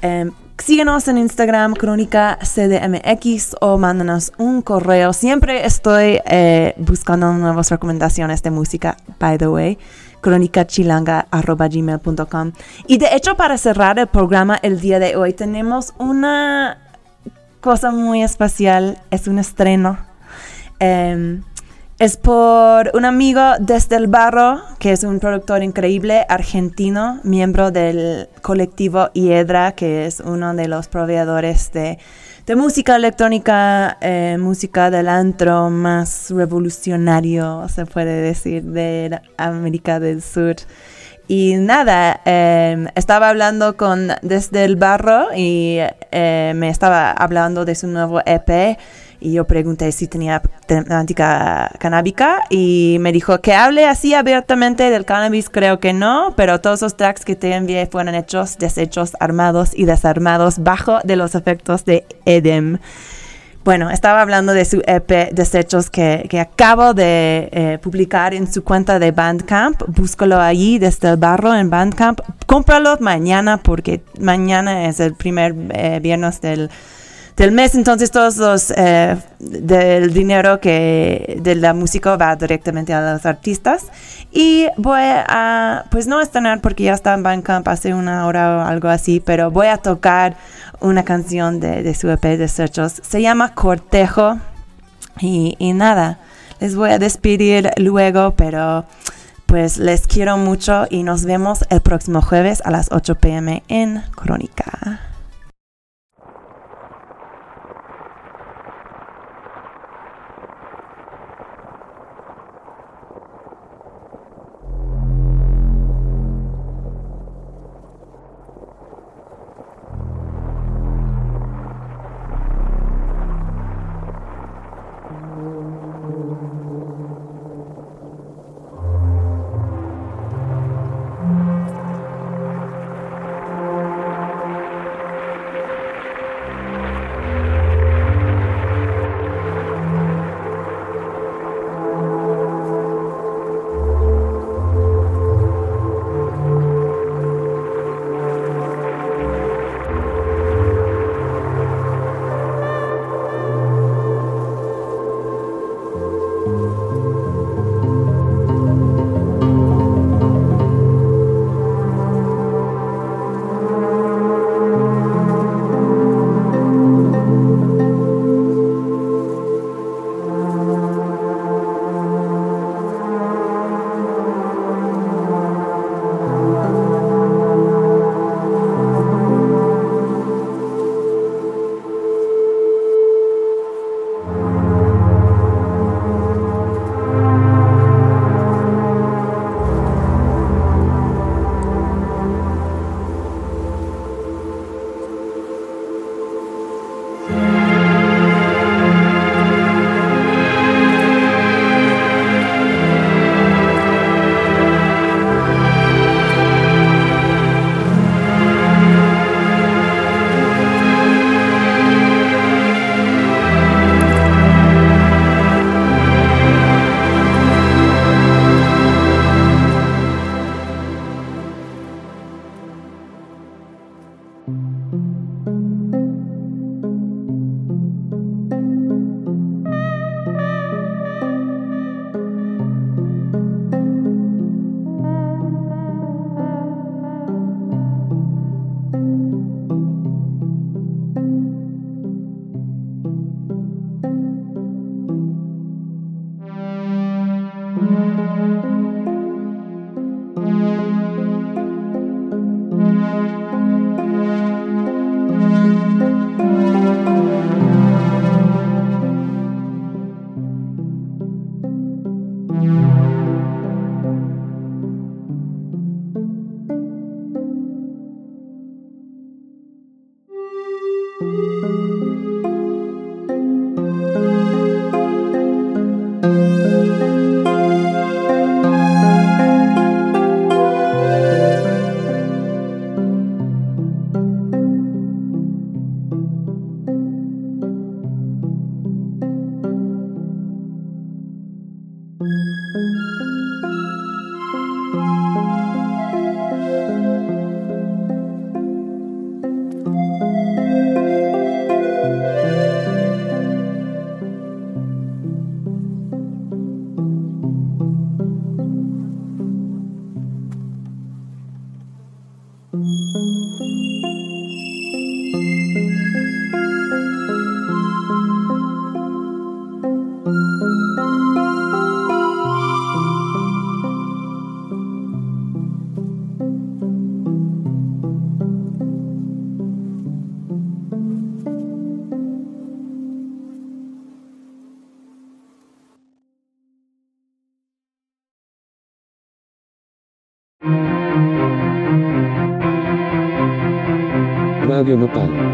Speaker 1: Em, síguenos en Instagram, Crónica CDMX, o mándanos un correo. Siempre estoy eh, buscando nuevas recomendaciones de música, by the way. crónicachilanga.gmail.com Y de hecho, para cerrar el programa el día de hoy, tenemos una cosa muy especial. Es un estreno. Em, es por un amigo desde el barro, que es un productor increíble argentino, miembro del colectivo Hiedra, que es uno de los proveedores de, música electrónica, eh, música del antro más revolucionario, se puede decir, de América del Sur. Y nada, eh, estaba hablando con desde el barro y eh, me estaba hablando de su nuevo EP y yo pregunté si tenía temática canábica y me dijo que hable así abiertamente del cannabis, creo que no, pero todos los tracks que te envié fueron hechos, deshechos, armados y desarmados bajo de los efectos de Edem. Bueno, estaba hablando de su EP Desechos que, que acabo de eh, publicar en su cuenta de Bandcamp. Búscalo allí desde el barro en Bandcamp. Cómpralo mañana porque mañana es el primer eh, viernes del, del mes. Entonces todos los eh, del dinero que de la música va directamente a los artistas. Y voy a, pues no estrenar porque ya está en Bandcamp hace una hora o algo así, pero voy a tocar una canción de, de su EP de Desechos. Se llama Cortejo. Y, y nada, les voy a despedir luego, pero pues les quiero mucho y nos vemos el próximo jueves a las 8 pm en Crónica.
Speaker 8: Eu no pago.